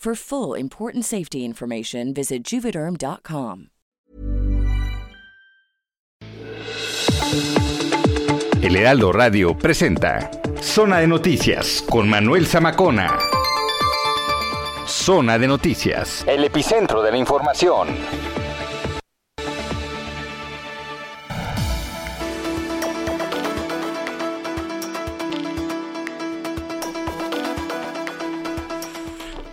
For full important safety information, visit juvederm.com. El Heraldo Radio presenta Zona de Noticias con Manuel Zamacona. Zona de Noticias, el epicentro de la información.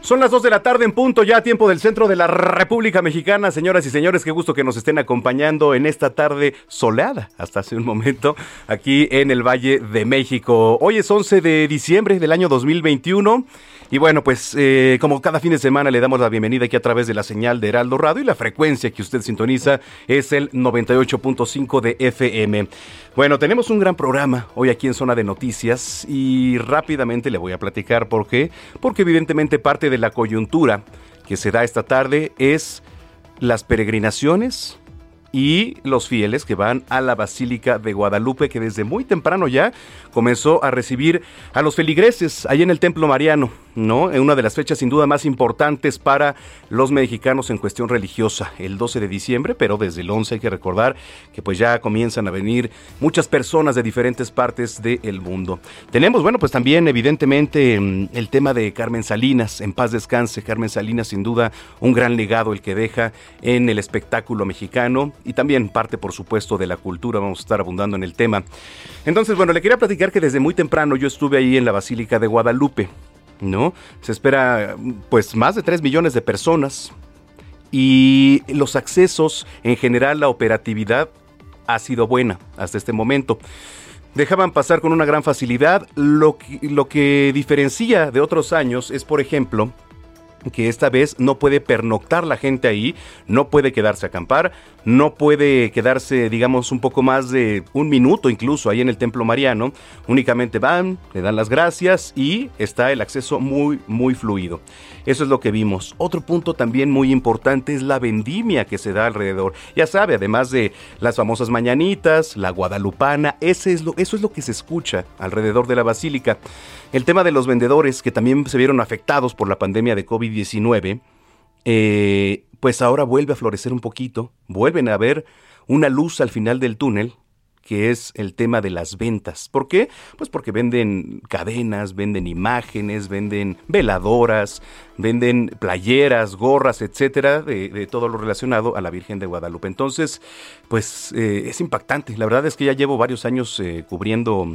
Son las 2 de la tarde en punto, ya tiempo del centro de la República Mexicana. Señoras y señores, qué gusto que nos estén acompañando en esta tarde soleada, hasta hace un momento, aquí en el Valle de México. Hoy es 11 de diciembre del año 2021. Y bueno, pues eh, como cada fin de semana le damos la bienvenida aquí a través de la señal de Heraldo Radio y la frecuencia que usted sintoniza es el 98.5 de FM. Bueno, tenemos un gran programa hoy aquí en Zona de Noticias y rápidamente le voy a platicar por qué. Porque evidentemente parte de la coyuntura que se da esta tarde es las peregrinaciones y los fieles que van a la Basílica de Guadalupe, que desde muy temprano ya comenzó a recibir a los feligreses ahí en el Templo Mariano. ¿No? En una de las fechas sin duda más importantes para los mexicanos en cuestión religiosa, el 12 de diciembre, pero desde el 11 hay que recordar que pues ya comienzan a venir muchas personas de diferentes partes del mundo. Tenemos, bueno, pues también evidentemente mm, el tema de Carmen Salinas, en paz descanse, Carmen Salinas sin duda un gran legado el que deja en el espectáculo mexicano y también parte por supuesto de la cultura, vamos a estar abundando en el tema. Entonces, bueno, le quería platicar que desde muy temprano yo estuve ahí en la Basílica de Guadalupe. ¿No? Se espera pues más de 3 millones de personas y los accesos, en general la operatividad ha sido buena hasta este momento. Dejaban pasar con una gran facilidad. Lo que, lo que diferencia de otros años es, por ejemplo, que esta vez no puede pernoctar la gente ahí, no puede quedarse a acampar, no puede quedarse, digamos, un poco más de un minuto incluso ahí en el Templo Mariano. Únicamente van, le dan las gracias y está el acceso muy, muy fluido. Eso es lo que vimos. Otro punto también muy importante es la vendimia que se da alrededor. Ya sabe, además de las famosas mañanitas, la guadalupana, es lo, eso es lo que se escucha alrededor de la basílica. El tema de los vendedores que también se vieron afectados por la pandemia de COVID-19, eh, pues ahora vuelve a florecer un poquito, vuelven a ver una luz al final del túnel que es el tema de las ventas. ¿Por qué? Pues porque venden cadenas, venden imágenes, venden veladoras, venden playeras, gorras, etcétera, de, todo lo relacionado a la Virgen de Guadalupe. Entonces, pues eh, es impactante. La verdad es que ya llevo varios años eh, cubriendo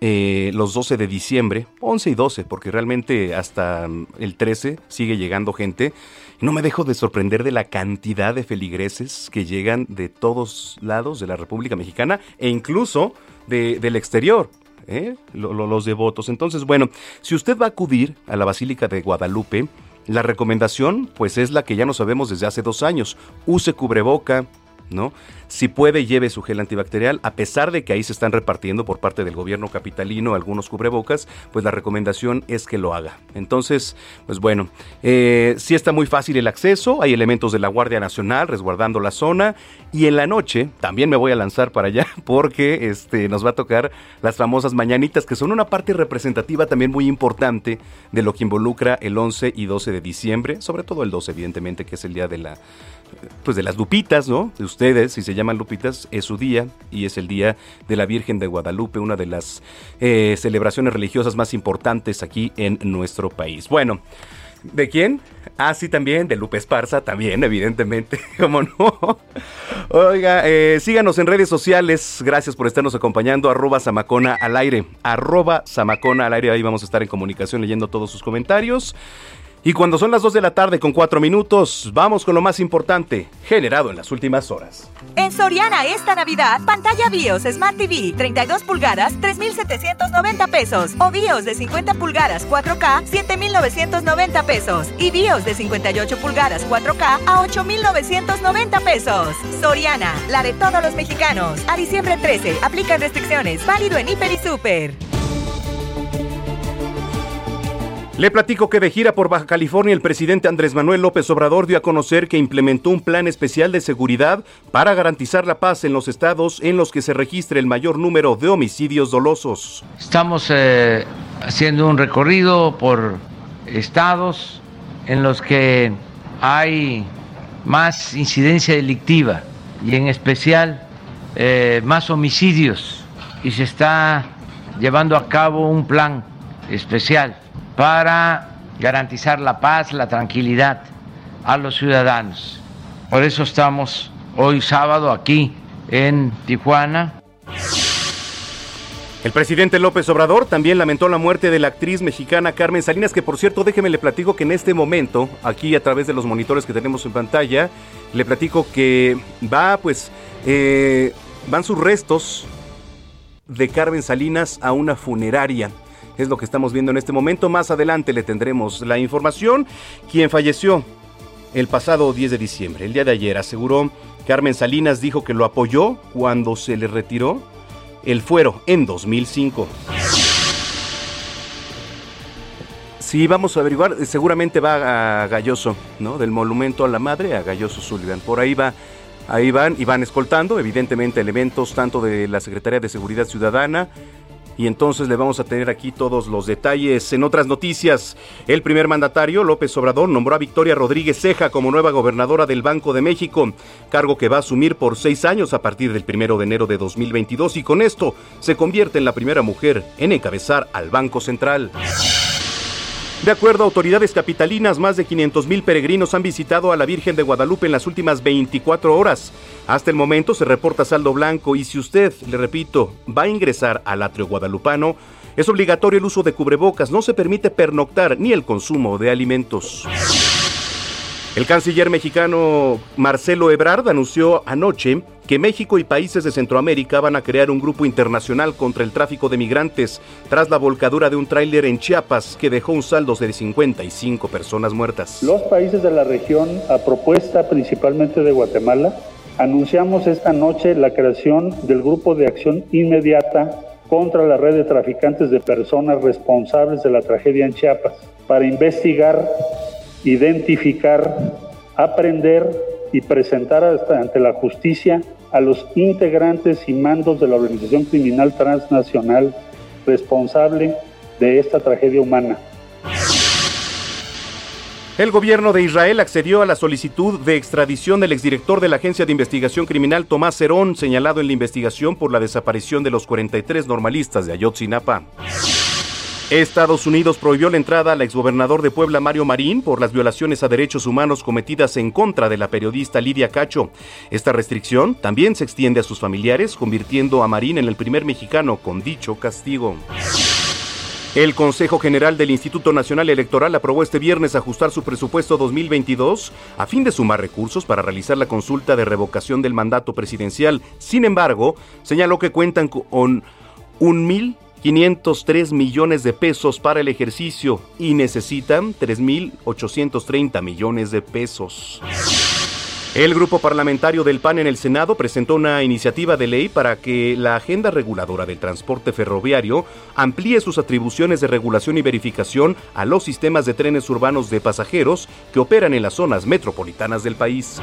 eh, los 12 de diciembre, 11 y 12, porque realmente hasta el 13 sigue llegando gente. No me dejo de sorprender de la cantidad de feligreses que llegan de todos lados de la República Mexicana e incluso del exterior. ¿eh? los devotos. Entonces, bueno, si usted va a acudir a la Basílica de Guadalupe, la recomendación pues es la que ya no sabemos desde hace dos años. Use cubreboca, ¿no? Si puede, lleve su gel antibacterial, a pesar de que ahí se están repartiendo por parte del gobierno capitalino algunos cubrebocas, pues la recomendación es que lo haga. Entonces, pues bueno, eh, sí está muy fácil el acceso, hay elementos de la Guardia Nacional resguardando la zona y en la noche también me voy a lanzar para allá porque este, nos va a tocar las famosas mañanitas, que son una parte representativa también muy importante de lo que involucra el 11 y 12 de diciembre, sobre todo el 12 evidentemente, que es el día de la pues de las Lupitas, ¿no? De ustedes, si se llaman Lupitas, es su día y es el día de la Virgen de Guadalupe, una de las eh, celebraciones religiosas más importantes aquí en nuestro país. Bueno, ¿de quién? Ah, sí, también, de Lupe Esparza, también, evidentemente, ¿cómo no? Oiga, eh, síganos en redes sociales, gracias por estarnos acompañando, arroba Samacona al aire, arroba Samacona al aire, ahí vamos a estar en comunicación leyendo todos sus comentarios. Y cuando son las 2 de la tarde con 4 minutos, vamos con lo más importante, generado en las últimas horas. En Soriana esta Navidad, pantalla BIOS Smart TV 32 pulgadas, 3,790 pesos. O BIOS de 50 pulgadas 4K, 7,990 pesos. Y BIOS de 58 pulgadas 4K a 8,990 pesos. Soriana, la de todos los mexicanos. A diciembre 13, aplican restricciones. Válido en Hiper y Super. Le platico que de gira por Baja California el presidente Andrés Manuel López Obrador dio a conocer que implementó un plan especial de seguridad para garantizar la paz en los estados en los que se registre el mayor número de homicidios dolosos. Estamos eh, haciendo un recorrido por estados en los que hay más incidencia delictiva y en especial eh, más homicidios y se está llevando a cabo un plan especial para garantizar la paz, la tranquilidad a los ciudadanos. Por eso estamos hoy sábado aquí en Tijuana. El presidente López Obrador también lamentó la muerte de la actriz mexicana Carmen Salinas, que por cierto, déjeme le platico que en este momento, aquí a través de los monitores que tenemos en pantalla, le platico que va, pues, eh, van sus restos de Carmen Salinas a una funeraria es lo que estamos viendo en este momento. Más adelante le tendremos la información. Quien falleció el pasado 10 de diciembre, el día de ayer, aseguró Carmen Salinas dijo que lo apoyó cuando se le retiró el fuero en 2005. Sí, vamos a averiguar, seguramente va a Galloso, ¿no? Del monumento a la madre a Galloso Sullivan. Por ahí va, ahí van y van escoltando, evidentemente, elementos tanto de la Secretaría de Seguridad Ciudadana, y entonces le vamos a tener aquí todos los detalles. En otras noticias, el primer mandatario, López Obrador, nombró a Victoria Rodríguez Ceja como nueva gobernadora del Banco de México, cargo que va a asumir por seis años a partir del primero de enero de 2022 y con esto se convierte en la primera mujer en encabezar al Banco Central. De acuerdo a autoridades capitalinas, más de 500 mil peregrinos han visitado a la Virgen de Guadalupe en las últimas 24 horas. Hasta el momento se reporta saldo blanco y si usted, le repito, va a ingresar al atrio guadalupano, es obligatorio el uso de cubrebocas, no se permite pernoctar ni el consumo de alimentos. El canciller mexicano Marcelo Ebrard anunció anoche que México y países de Centroamérica van a crear un grupo internacional contra el tráfico de migrantes tras la volcadura de un tráiler en Chiapas que dejó un saldo de 55 personas muertas. Los países de la región, a propuesta principalmente de Guatemala, anunciamos esta noche la creación del grupo de acción inmediata contra la red de traficantes de personas responsables de la tragedia en Chiapas para investigar identificar, aprender y presentar ante la justicia a los integrantes y mandos de la organización criminal transnacional responsable de esta tragedia humana. El gobierno de Israel accedió a la solicitud de extradición del exdirector de la Agencia de Investigación Criminal Tomás Cerón, señalado en la investigación por la desaparición de los 43 normalistas de Ayotzinapa. Estados Unidos prohibió la entrada al exgobernador de Puebla, Mario Marín, por las violaciones a derechos humanos cometidas en contra de la periodista Lidia Cacho. Esta restricción también se extiende a sus familiares, convirtiendo a Marín en el primer mexicano con dicho castigo. El Consejo General del Instituto Nacional Electoral aprobó este viernes ajustar su presupuesto 2022 a fin de sumar recursos para realizar la consulta de revocación del mandato presidencial. Sin embargo, señaló que cuentan con un mil 503 millones de pesos para el ejercicio y necesitan 3.830 millones de pesos. El grupo parlamentario del PAN en el Senado presentó una iniciativa de ley para que la agenda reguladora del transporte ferroviario amplíe sus atribuciones de regulación y verificación a los sistemas de trenes urbanos de pasajeros que operan en las zonas metropolitanas del país.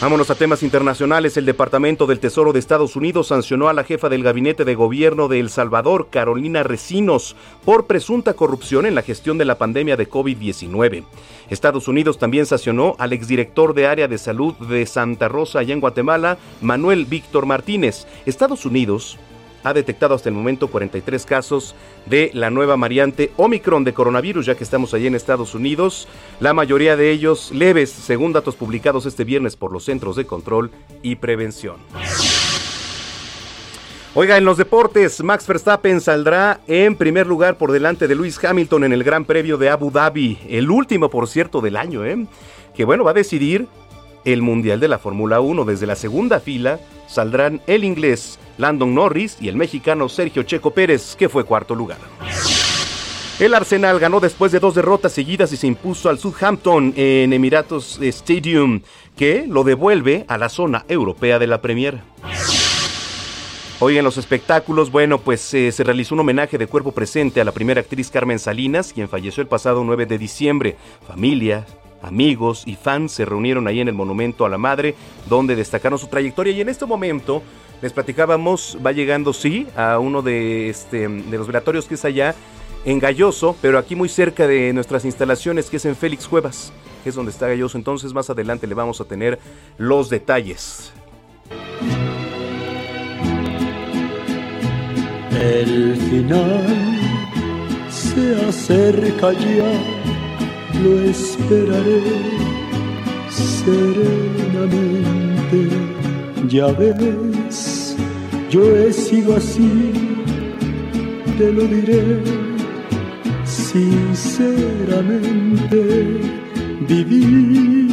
Vámonos a temas internacionales. El Departamento del Tesoro de Estados Unidos sancionó a la jefa del gabinete de gobierno de El Salvador, Carolina Recinos, por presunta corrupción en la gestión de la pandemia de COVID-19. Estados Unidos también sancionó al exdirector de área de salud de Santa Rosa, allá en Guatemala, Manuel Víctor Martínez. Estados Unidos ha detectado hasta el momento 43 casos de la nueva variante Omicron de coronavirus, ya que estamos allí en Estados Unidos. La mayoría de ellos leves, según datos publicados este viernes por los Centros de Control y Prevención. Oiga, en los deportes, Max Verstappen saldrá en primer lugar por delante de Luis Hamilton en el Gran Premio de Abu Dhabi, el último, por cierto, del año, ¿eh? que bueno, va a decidir el Mundial de la Fórmula 1. Desde la segunda fila saldrán el inglés Landon Norris y el mexicano Sergio Checo Pérez, que fue cuarto lugar. El Arsenal ganó después de dos derrotas seguidas y se impuso al Southampton en Emiratos Stadium, que lo devuelve a la zona europea de la Premier. Hoy en los espectáculos, bueno, pues eh, se realizó un homenaje de cuerpo presente a la primera actriz Carmen Salinas, quien falleció el pasado 9 de diciembre. Familia, amigos y fans se reunieron ahí en el Monumento a la Madre, donde destacaron su trayectoria y en este momento les platicábamos, va llegando, sí, a uno de, este, de los velatorios que es allá en Galloso, pero aquí muy cerca de nuestras instalaciones, que es en Félix Cuevas, que es donde está Galloso. Entonces más adelante le vamos a tener los detalles. El final se acerca ya, lo esperaré serenamente. Ya ves, yo he sido así, te lo diré sinceramente, viví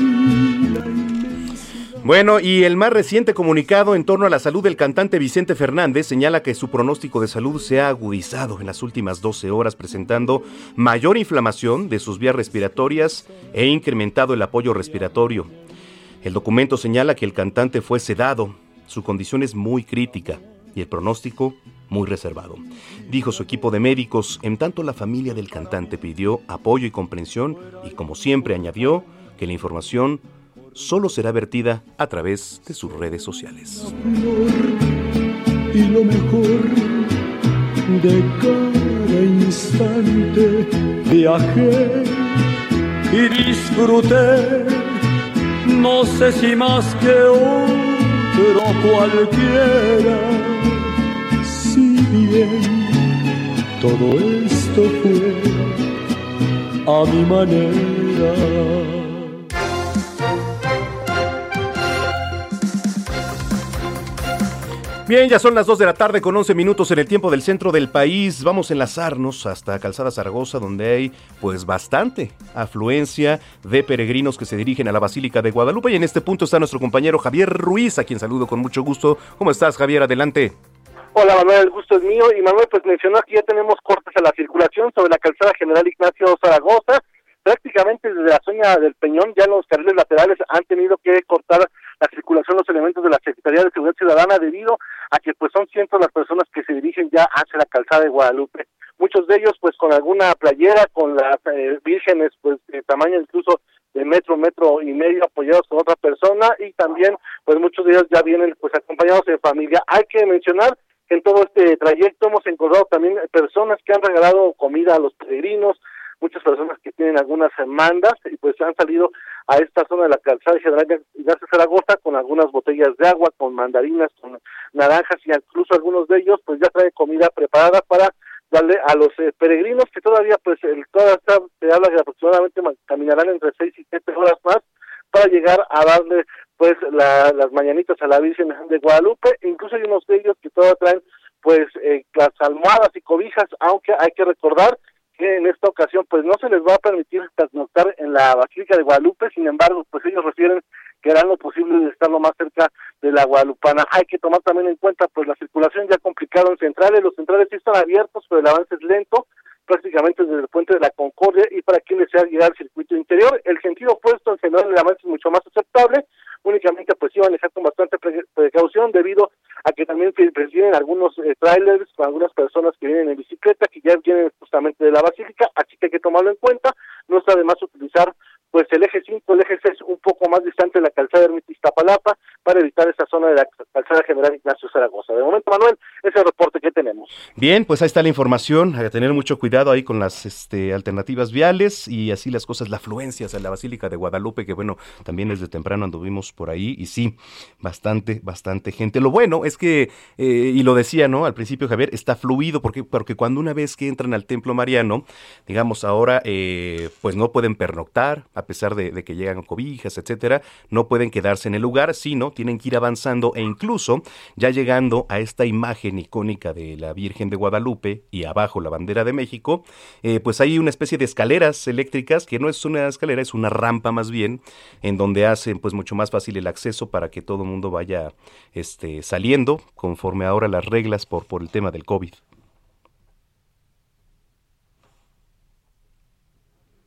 bueno, y el más reciente comunicado en torno a la salud del cantante Vicente Fernández señala que su pronóstico de salud se ha agudizado en las últimas 12 horas, presentando mayor inflamación de sus vías respiratorias e incrementado el apoyo respiratorio. El documento señala que el cantante fue sedado, su condición es muy crítica y el pronóstico muy reservado. Dijo su equipo de médicos, en tanto la familia del cantante pidió apoyo y comprensión y como siempre añadió que la información solo será vertida a través de sus redes sociales. Y lo mejor de cada instante viajé y disfruté no sé si más que otro cualquiera. Si bien todo esto fue a mi manera. Bien, ya son las 2 de la tarde con 11 minutos en el tiempo del centro del país. Vamos a enlazarnos hasta Calzada Zaragoza, donde hay pues bastante afluencia de peregrinos que se dirigen a la Basílica de Guadalupe. Y en este punto está nuestro compañero Javier Ruiz, a quien saludo con mucho gusto. ¿Cómo estás, Javier? Adelante. Hola Manuel, el gusto es mío. Y Manuel, pues mencionó que ya tenemos cortes a la circulación sobre la calzada General Ignacio Zaragoza. Prácticamente desde la zona del Peñón ya los carriles laterales han tenido que cortar la circulación los elementos de la Secretaría de Seguridad Ciudadana debido a que pues son cientos las personas que se dirigen ya hacia la calzada de Guadalupe. Muchos de ellos pues con alguna playera, con las eh, vírgenes pues de tamaño incluso de metro, metro y medio apoyados con otra persona y también pues muchos de ellos ya vienen pues acompañados de familia. Hay que mencionar que en todo este trayecto hemos encontrado también personas que han regalado comida a los peregrinos, muchas personas que tienen algunas demandas y pues han salido a esta zona de la calzada general de Zaragoza con algunas botellas de agua, con mandarinas, con naranjas y incluso algunos de ellos pues ya traen comida preparada para darle a los eh, peregrinos que todavía pues el, toda esta, se habla que aproximadamente caminarán entre seis y siete horas más para llegar a darle pues las mañanitas a la Virgen de Guadalupe, incluso hay unos de ellos que todavía traen pues eh, las almohadas y cobijas, aunque hay que recordar que en esta ocasión pues no se les va a permitir pernoctar en la Basílica de Guadalupe, sin embargo, pues ellos refieren que harán lo posible de estar lo más cerca de la Guadalupana. Hay que tomar también en cuenta pues la circulación ya complicada en centrales, los centrales sí están abiertos, pero el avance es lento, prácticamente desde el puente de la Concordia y para quien desea llegar al circuito interior. El sentido opuesto en general el avance es mucho más aceptable, únicamente pues iban a dejar con bastante precaución debido a que también vienen algunos eh, trailers con algunas personas que vienen en bicicleta que ya vienen justamente de la basílica, así que hay que tomarlo en cuenta. No está de más utilizar pues el eje 5, el eje 6 un poco más distante de la calzada de Iztapalapa para evitar esta zona de la calzada general Ignacio Zaragoza. De momento, Manuel, es el reporte que tenemos. Bien, pues ahí está la información, a tener mucho cuidado ahí con las este, alternativas viales y así las cosas, la afluencia a la Basílica de Guadalupe, que bueno, también desde temprano anduvimos por ahí y sí, bastante, bastante gente. Lo bueno es que, eh, y lo decía, ¿no? Al principio Javier, está fluido porque, porque cuando una vez que entran al templo mariano, digamos ahora, eh, pues no pueden pernoctar, a pesar de, de que llegan cobijas, etcétera, no pueden quedarse en el lugar, sino tienen que ir avanzando e incluso ya llegando a esta imagen icónica de la Virgen de Guadalupe y abajo la bandera de México, eh, pues hay una especie de escaleras eléctricas que no es una escalera, es una rampa más bien, en donde hacen pues mucho más fácil el acceso para que todo el mundo vaya este, saliendo conforme ahora las reglas por, por el tema del COVID.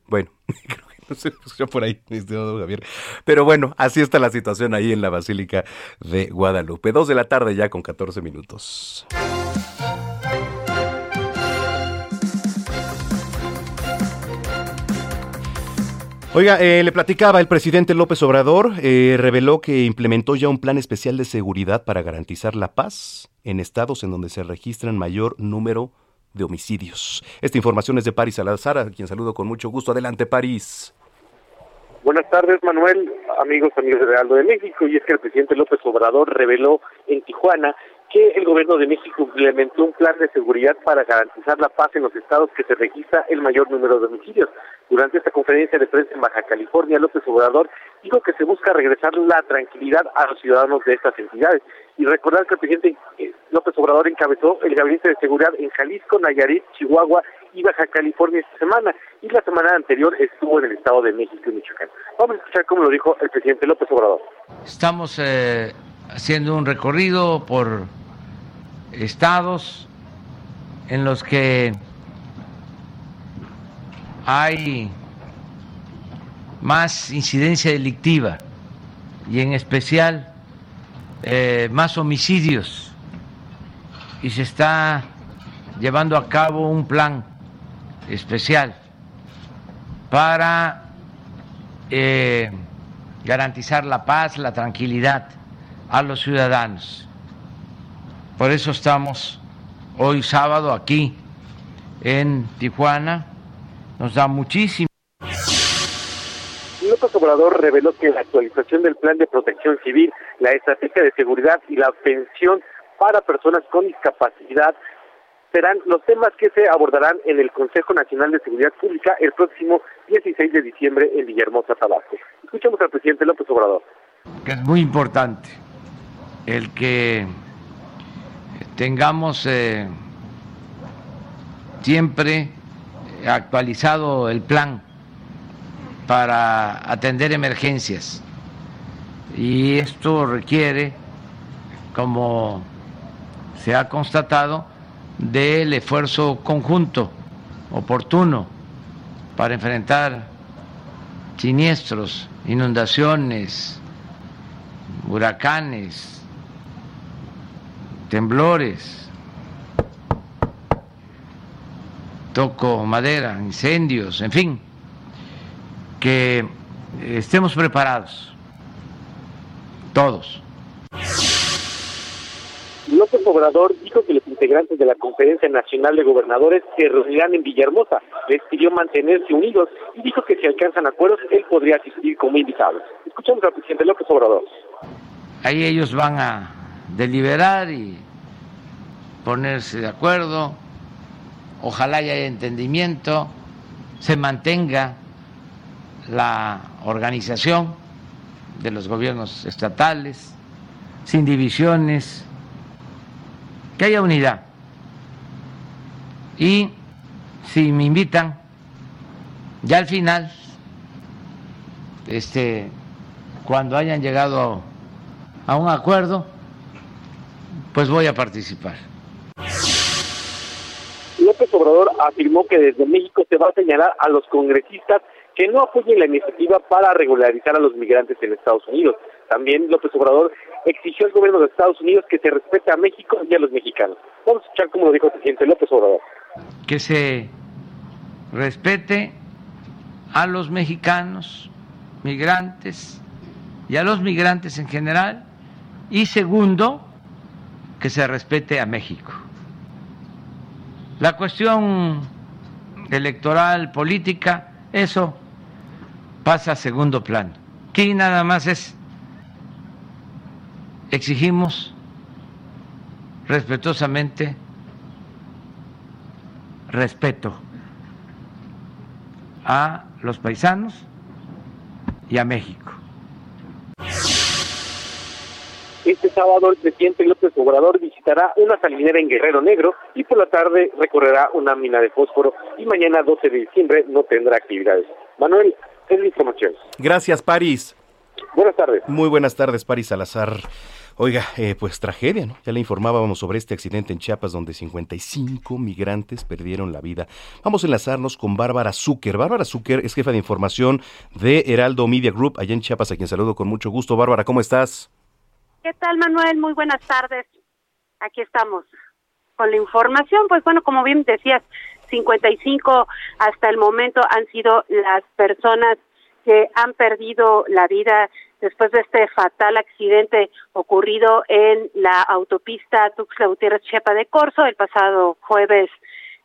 Bueno, creo se escuchó por ahí, Javier. Pero bueno, así está la situación ahí en la Basílica de Guadalupe. Dos de la tarde ya con 14 minutos. Oiga, eh, le platicaba, el presidente López Obrador eh, reveló que implementó ya un plan especial de seguridad para garantizar la paz en estados en donde se registran mayor número de homicidios. Esta información es de París Salazar, a quien saludo con mucho gusto. Adelante, París. Buenas tardes, Manuel, amigos, amigos de Realdo de México. Y es que el presidente López Obrador reveló en Tijuana que el gobierno de México implementó un plan de seguridad para garantizar la paz en los estados que se registra el mayor número de homicidios. Durante esta conferencia de prensa en Baja California, López Obrador dijo que se busca regresar la tranquilidad a los ciudadanos de estas entidades. Y recordar que el presidente eh, López Obrador encabezó el gabinete de seguridad en Jalisco, Nayarit, Chihuahua y Baja California esta semana. Y la semana anterior estuvo en el Estado de México y Michoacán. Vamos a escuchar cómo lo dijo el presidente López Obrador. Estamos eh, haciendo un recorrido por estados en los que hay más incidencia delictiva y en especial eh, más homicidios y se está llevando a cabo un plan especial para eh, garantizar la paz, la tranquilidad a los ciudadanos. Por eso estamos hoy sábado aquí en Tijuana. Nos da muchísimo. López Obrador reveló que la actualización del Plan de Protección Civil, la estrategia de seguridad y la pensión para personas con discapacidad serán los temas que se abordarán en el Consejo Nacional de Seguridad Pública el próximo 16 de diciembre en Villahermosa, Tabasco. Escuchamos al presidente López Obrador. Que es muy importante el que tengamos eh, siempre actualizado el plan para atender emergencias. Y esto requiere, como se ha constatado, del esfuerzo conjunto, oportuno, para enfrentar siniestros, inundaciones, huracanes, temblores, toco madera, incendios, en fin, que estemos preparados, todos. López Obrador dijo que los integrantes de la Conferencia Nacional de Gobernadores se reunirán en Villahermosa. Les pidió mantenerse unidos y dijo que si alcanzan acuerdos, él podría asistir como invitado. Escuchamos al presidente López Obrador. Ahí ellos van a deliberar y ponerse de acuerdo. Ojalá haya entendimiento, se mantenga la organización de los gobiernos estatales, sin divisiones, que haya unidad. Y si me invitan, ya al final, este, cuando hayan llegado a un acuerdo, pues voy a participar. López Obrador afirmó que desde México se va a señalar a los congresistas que no apoyen la iniciativa para regularizar a los migrantes en Estados Unidos. También López Obrador exigió al gobierno de Estados Unidos que se respete a México y a los mexicanos. Vamos a escuchar cómo lo dijo el presidente López Obrador. Que se respete a los mexicanos, migrantes, y a los migrantes en general. Y segundo, que se respete a México. La cuestión electoral, política, eso pasa a segundo plano. Aquí nada más es, exigimos respetuosamente respeto a los paisanos y a México. Este sábado el presidente López Obrador visitará una salinera en Guerrero Negro y por la tarde recorrerá una mina de fósforo y mañana 12 de diciembre no tendrá actividades. Manuel, es la información. Gracias, París. Buenas tardes. Muy buenas tardes, París Salazar. Oiga, eh, pues tragedia, ¿no? Ya le informábamos sobre este accidente en Chiapas donde 55 migrantes perdieron la vida. Vamos a enlazarnos con Bárbara Zucker. Bárbara Zucker es jefa de información de Heraldo Media Group allá en Chiapas, a quien saludo con mucho gusto. Bárbara, ¿cómo estás? ¿Qué tal, Manuel? Muy buenas tardes. Aquí estamos con la información. Pues bueno, como bien decías, 55 hasta el momento han sido las personas que han perdido la vida después de este fatal accidente ocurrido en la autopista Tuxtla Gutiérrez Chepa de Corzo el pasado jueves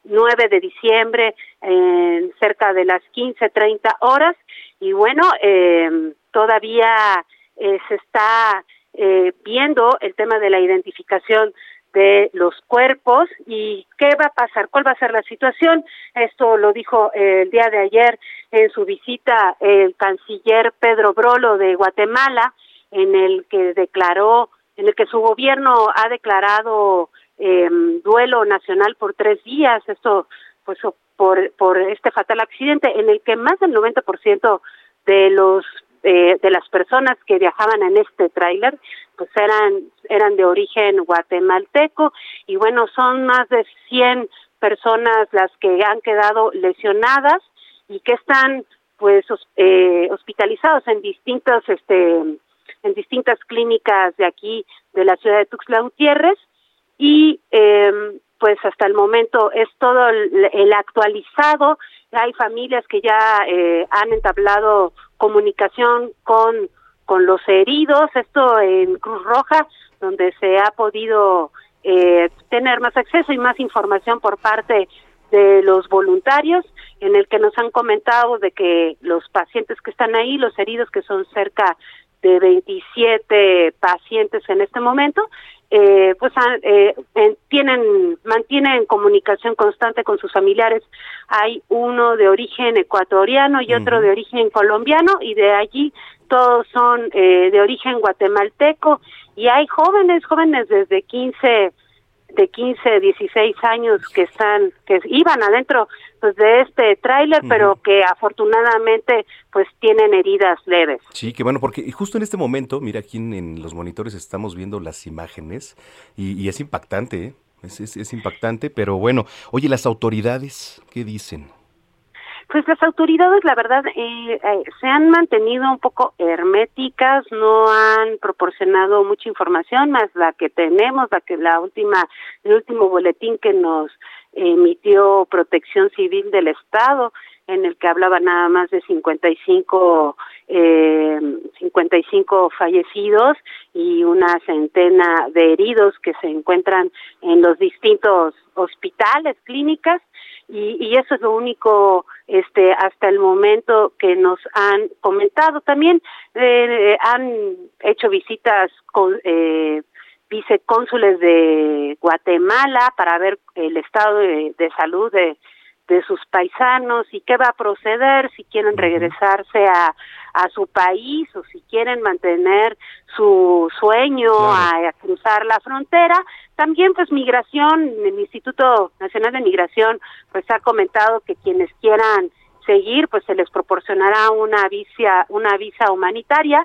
9 de diciembre en cerca de las 15:30 horas. Y bueno eh, todavía eh, se está eh, viendo el tema de la identificación de los cuerpos y qué va a pasar, cuál va a ser la situación. Esto lo dijo el día de ayer en su visita el canciller Pedro Brolo de Guatemala, en el que declaró, en el que su gobierno ha declarado eh, duelo nacional por tres días. Esto, pues, por, por este fatal accidente, en el que más del 90% de los eh, de las personas que viajaban en este tráiler pues eran eran de origen guatemalteco y bueno son más de 100 personas las que han quedado lesionadas y que están pues eh, hospitalizados en distintos este en distintas clínicas de aquí de la ciudad de Tuxtla Gutiérrez y eh, pues hasta el momento es todo el, actualizado. Hay familias que ya eh, han entablado comunicación con con los heridos, esto en Cruz Roja, donde se ha podido eh, tener más acceso y más información por parte de los voluntarios, en el que nos han comentado de que los pacientes que están ahí, los heridos que son cerca de 27 pacientes en este momento, eh, pues eh, tienen mantienen comunicación constante con sus familiares. Hay uno de origen ecuatoriano y otro de origen colombiano y de allí todos son eh, de origen guatemalteco y hay jóvenes, jóvenes desde 15 de 15, 16 años que están, que iban adentro pues de este tráiler, pero que afortunadamente pues tienen heridas leves. Sí, que bueno, porque justo en este momento, mira aquí en, los monitores estamos viendo las imágenes y, es impactante, ¿eh? es, es impactante, pero bueno, oye, las autoridades, ¿qué dicen? Pues las autoridades, la verdad, eh, eh, se han mantenido un poco herméticas, no han proporcionado mucha información, más la que tenemos, la que la última, el último boletín que nos emitió Protección Civil del Estado, en el que hablaba nada más de 55 eh, 55 fallecidos y una centena de heridos que se encuentran en los distintos hospitales, clínicas y, y eso es lo único este hasta el momento que nos han comentado. También eh, han hecho visitas con eh, vicecónsules de Guatemala para ver el estado de, de salud de, de sus paisanos y qué va a proceder si quieren regresarse a, a su país o si quieren mantener su sueño a, cruzar la frontera. También pues migración, el Instituto Nacional de Migración pues ha comentado que quienes quieran seguir pues se les proporcionará una visa una visa humanitaria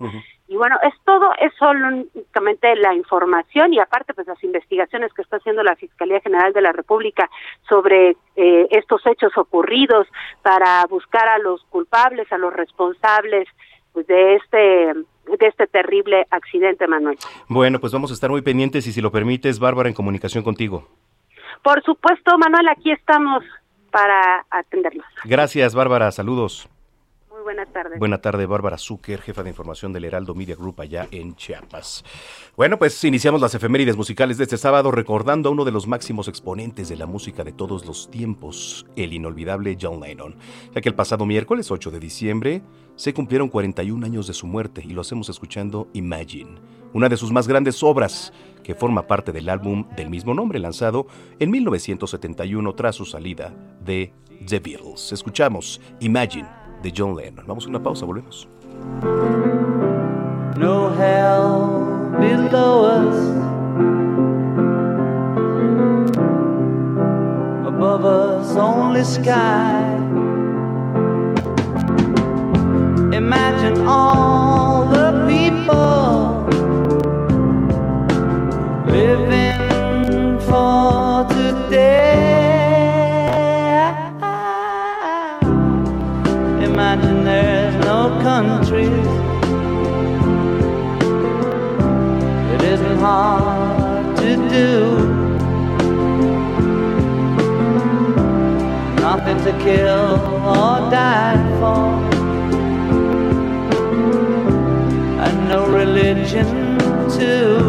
y bueno, es todo, es solamente la información y aparte pues las investigaciones que está haciendo la Fiscalía General de la República sobre eh, estos hechos ocurridos para buscar a los culpables, a los responsables pues, de este de este terrible accidente, Manuel. Bueno, pues vamos a estar muy pendientes y si lo permites, Bárbara, en comunicación contigo. Por supuesto, Manuel, aquí estamos para atenderlos. Gracias, Bárbara. Saludos buenas tardes. Buenas tardes, Bárbara Zucker, jefa de información del Heraldo Media Group allá en Chiapas. Bueno, pues iniciamos las efemérides musicales de este sábado recordando a uno de los máximos exponentes de la música de todos los tiempos, el inolvidable John Lennon, ya que el pasado miércoles 8 de diciembre se cumplieron 41 años de su muerte y lo hacemos escuchando Imagine, una de sus más grandes obras que forma parte del álbum del mismo nombre lanzado en 1971 tras su salida de The Beatles. Escuchamos Imagine de John Lennon. Vamos a una pausa, volvemos. No hell below us. Above us, only sky. Imagine all the people hard to do. Nothing to kill or die for. And no religion too.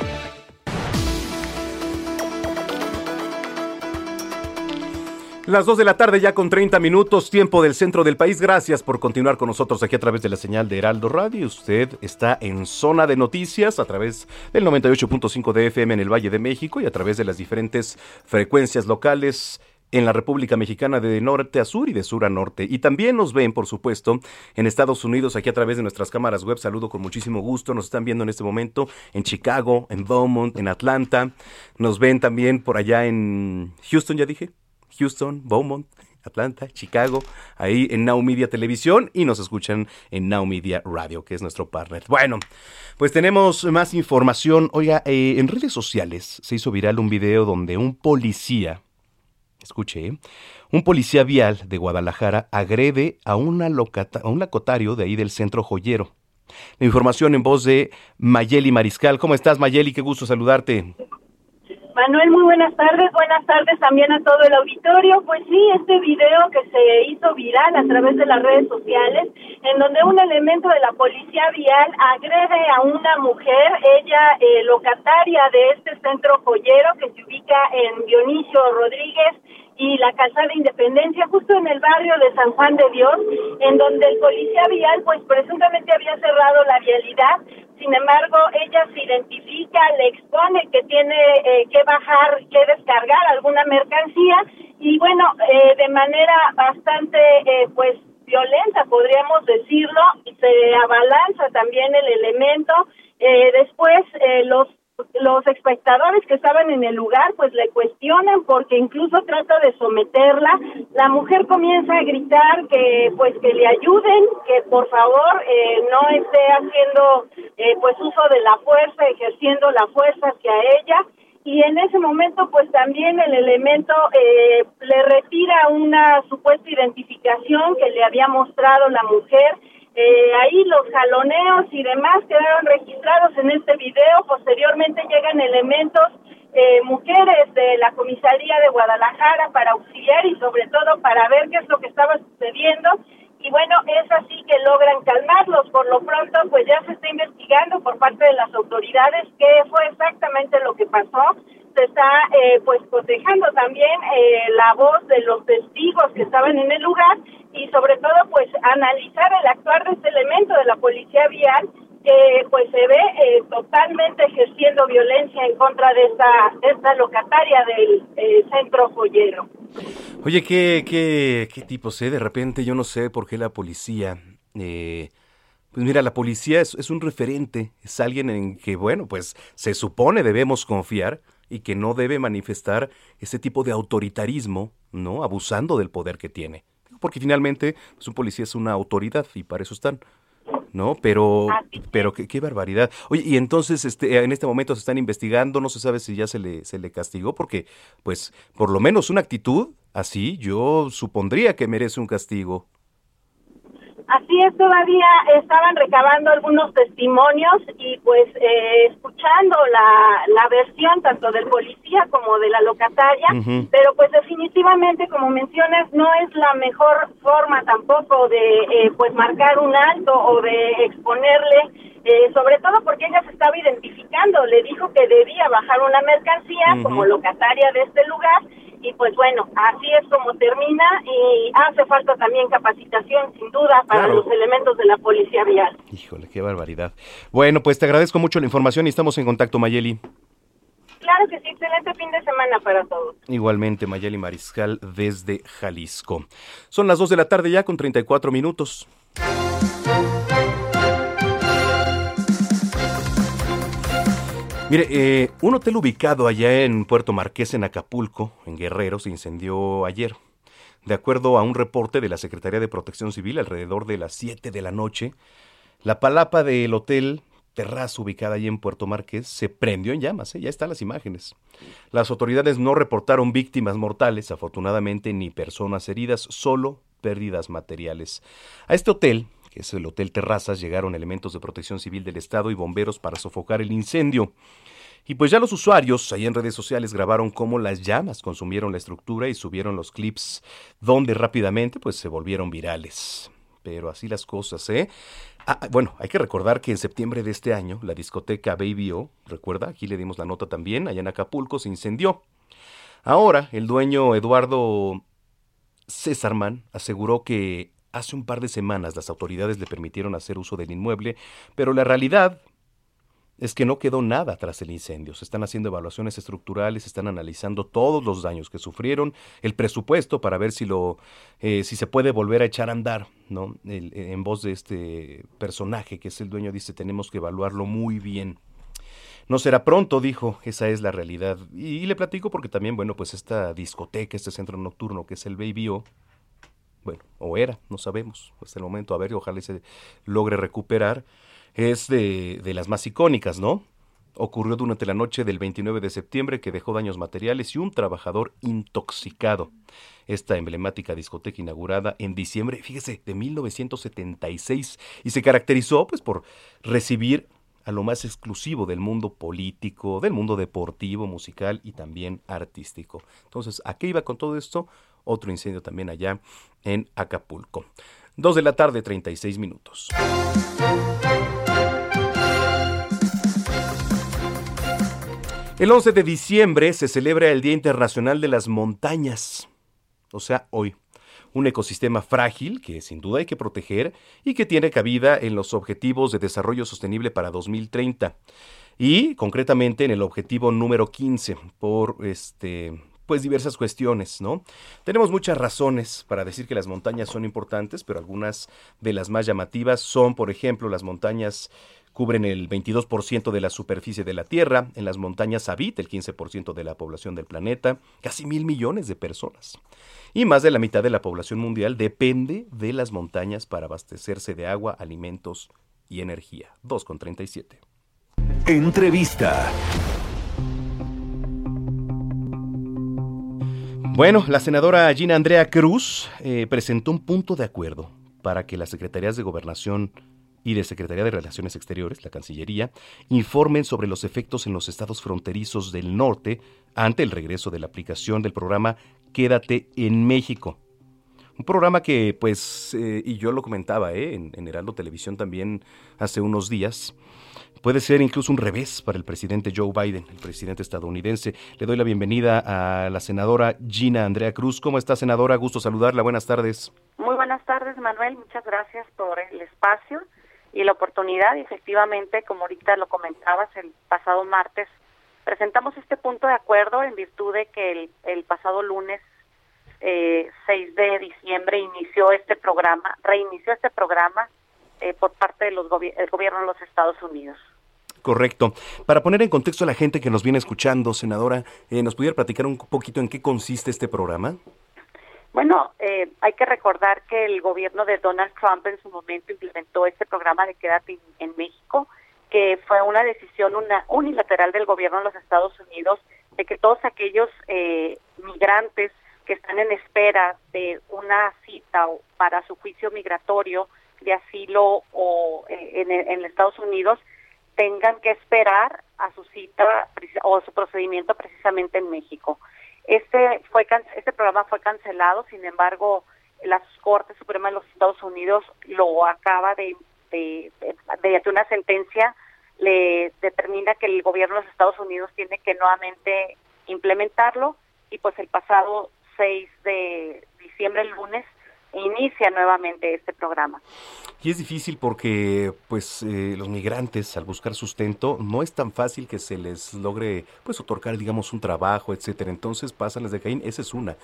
Las 2 de la tarde ya con 30 minutos, tiempo del centro del país. Gracias por continuar con nosotros aquí a través de la señal de Heraldo Radio. Usted está en zona de noticias a través del 98.5 de FM en el Valle de México y a través de las diferentes frecuencias locales en la República Mexicana de norte a sur y de sur a norte. Y también nos ven, por supuesto, en Estados Unidos, aquí a través de nuestras cámaras web. Saludo con muchísimo gusto. Nos están viendo en este momento en Chicago, en Beaumont, en Atlanta. Nos ven también por allá en Houston, ya dije. Houston, Beaumont, Atlanta, Chicago, ahí en Now Media Televisión y nos escuchan en Now Media Radio, que es nuestro partner. Bueno, pues tenemos más información. Oiga, eh, en redes sociales se hizo viral un video donde un policía, escuche, ¿eh? un policía vial de Guadalajara agrede a, una a un locotario de ahí del centro joyero. La información en voz de Mayeli Mariscal. ¿Cómo estás, Mayeli? Qué gusto saludarte. Manuel, muy buenas tardes. Buenas tardes también a todo el auditorio. Pues sí, este video que se hizo viral a través de las redes sociales, en donde un elemento de la policía vial agrede a una mujer, ella eh, locataria de este centro joyero que se ubica en Dionisio Rodríguez y la calzada Independencia, justo en el barrio de San Juan de Dios, en donde el policía vial, pues presuntamente había cerrado la vialidad. Sin embargo, ella se identifica, le expone que tiene eh, que bajar, que descargar alguna mercancía y bueno, eh, de manera bastante, eh, pues violenta, podríamos decirlo, se abalanza también el elemento. Eh, después, eh, los los espectadores que estaban en el lugar pues le cuestionan porque incluso trata de someterla. La mujer comienza a gritar que pues que le ayuden que por favor eh, no esté haciendo eh, pues uso de la fuerza ejerciendo la fuerza hacia ella. Y en ese momento pues también el elemento eh, le retira una supuesta identificación que le había mostrado la mujer eh, ahí los jaloneos y demás quedaron registrados en este video. Posteriormente llegan elementos, eh, mujeres de la comisaría de Guadalajara para auxiliar y sobre todo para ver qué es lo que estaba sucediendo. Y bueno, es así que logran calmarlos. Por lo pronto, pues ya se está investigando por parte de las autoridades qué fue exactamente lo que pasó. Se está eh, pues cotejando también eh, la voz de los testigos que estaban en el lugar y sobre todo pues analizar el actuar de este elemento de la policía vial que pues se ve eh, totalmente ejerciendo violencia en contra de esta, de esta locataria del eh, centro joyero. Oye, ¿qué, qué, qué tipos, eh? De repente yo no sé por qué la policía... Eh, pues mira, la policía es, es un referente, es alguien en que, bueno, pues se supone debemos confiar y que no debe manifestar ese tipo de autoritarismo, ¿no? Abusando del poder que tiene porque finalmente pues, un policía es una autoridad y para eso están. ¿no? Pero, pero qué, qué, barbaridad. Oye, y entonces, este, en este momento se están investigando, no se sabe si ya se le, se le castigó, porque, pues, por lo menos una actitud así, yo supondría que merece un castigo. Así es, todavía estaban recabando algunos testimonios y pues eh, escuchando la, la versión tanto del policía como de la locataria, pero pues definitivamente, como mencionas, no es la mejor forma tampoco de eh, pues marcar un alto o de exponerle, eh, sobre todo porque ella se estaba identificando, le dijo que debía bajar una mercancía como locataria de este lugar y pues bueno, así es como termina y hace falta también capacitación sin duda para los elementos de la policía vial. Híjole, qué barbaridad. Bueno, pues te agradezco mucho la información y estamos en contacto, Mayeli. Claro que sí, excelente fin de semana para todos. Igualmente, Mayeli Mariscal desde Jalisco. Son las 2 de la tarde ya con 34 minutos. Mire, eh, un hotel ubicado allá en Puerto Marqués, en Acapulco, en Guerrero, se incendió ayer. De acuerdo a un reporte de la Secretaría de Protección Civil, alrededor de las 7 de la noche, la palapa del hotel terraza ubicada allí en Puerto Marqués se prendió en llamas, ¿eh? ya están las imágenes. Las autoridades no reportaron víctimas mortales, afortunadamente, ni personas heridas, solo pérdidas materiales. A este hotel, que es el Hotel Terrazas, llegaron elementos de protección civil del Estado y bomberos para sofocar el incendio. Y pues ya los usuarios ahí en redes sociales grabaron cómo las llamas consumieron la estructura y subieron los clips donde rápidamente pues se volvieron virales. Pero así las cosas, ¿eh? Ah, ah, bueno, hay que recordar que en septiembre de este año la discoteca Baby O, recuerda, aquí le dimos la nota también, allá en Acapulco se incendió. Ahora el dueño Eduardo Césarman aseguró que Hace un par de semanas las autoridades le permitieron hacer uso del inmueble, pero la realidad es que no quedó nada tras el incendio. Se están haciendo evaluaciones estructurales, están analizando todos los daños que sufrieron, el presupuesto para ver si lo, eh, si se puede volver a echar a andar, ¿no? en voz de este personaje que es el dueño dice tenemos que evaluarlo muy bien. No será pronto, dijo, esa es la realidad. Y, le platico porque también, bueno, pues esta discoteca, este centro nocturno que es el Baby bueno, o era, no sabemos hasta el momento, a ver, ojalá se logre recuperar, es de, de las más icónicas, ¿no? Ocurrió durante la noche del 29 de septiembre que dejó daños materiales y un trabajador intoxicado. Esta emblemática discoteca inaugurada en diciembre, fíjese, de 1976 y se caracterizó pues por recibir a lo más exclusivo del mundo político, del mundo deportivo, musical y también artístico. Entonces, ¿a qué iba con todo esto? Otro incendio también allá en Acapulco. Dos de la tarde, 36 minutos. El 11 de diciembre se celebra el Día Internacional de las Montañas, o sea, hoy. Un ecosistema frágil que sin duda hay que proteger y que tiene cabida en los Objetivos de Desarrollo Sostenible para 2030 y concretamente en el objetivo número 15 por este pues diversas cuestiones, ¿no? Tenemos muchas razones para decir que las montañas son importantes, pero algunas de las más llamativas son, por ejemplo, las montañas cubren el 22% de la superficie de la Tierra, en las montañas habita el 15% de la población del planeta, casi mil millones de personas. Y más de la mitad de la población mundial depende de las montañas para abastecerse de agua, alimentos y energía. 2,37. Entrevista. Bueno, la senadora Gina Andrea Cruz eh, presentó un punto de acuerdo para que las secretarías de Gobernación y de Secretaría de Relaciones Exteriores, la Cancillería, informen sobre los efectos en los estados fronterizos del norte ante el regreso de la aplicación del programa Quédate en México. Un programa que, pues, eh, y yo lo comentaba eh, en, en Heraldo Televisión también hace unos días, puede ser incluso un revés para el presidente Joe Biden, el presidente estadounidense. Le doy la bienvenida a la senadora Gina Andrea Cruz. ¿Cómo está, senadora? Gusto saludarla. Buenas tardes. Muy buenas tardes, Manuel. Muchas gracias por el espacio y la oportunidad. Y efectivamente, como ahorita lo comentabas, el pasado martes presentamos este punto de acuerdo en virtud de que el, pasado lunes eh, 6 de diciembre inició este programa, reinició este programa eh, por parte del gobierno de los Estados Unidos. Correcto. Para poner en contexto a la gente que nos viene escuchando, senadora, eh, ¿nos pudiera platicar un poquito en qué consiste este programa? Bueno, eh, hay que recordar que el gobierno de Donald Trump en su momento implementó este programa de Quédate en México, que fue una decisión una, unilateral del gobierno de los Estados Unidos de que todos aquellos eh, migrantes que están en espera de una cita para su juicio migratorio de asilo o eh, en, en Estados Unidos tengan que esperar a su cita o su procedimiento precisamente en México. Este fue este programa fue cancelado, sin embargo, la Corte Suprema de los Estados Unidos lo acaba de de, de, una sentencia le determina que el gobierno de los Estados Unidos tiene que nuevamente implementarlo y pues el pasado 6 de diciembre, el lunes, inicia nuevamente este programa. Y es difícil porque pues eh, los migrantes al buscar sustento no es tan fácil que se les logre pues otorgar digamos un trabajo, etcétera. Entonces pasan las de Caín, esa es una.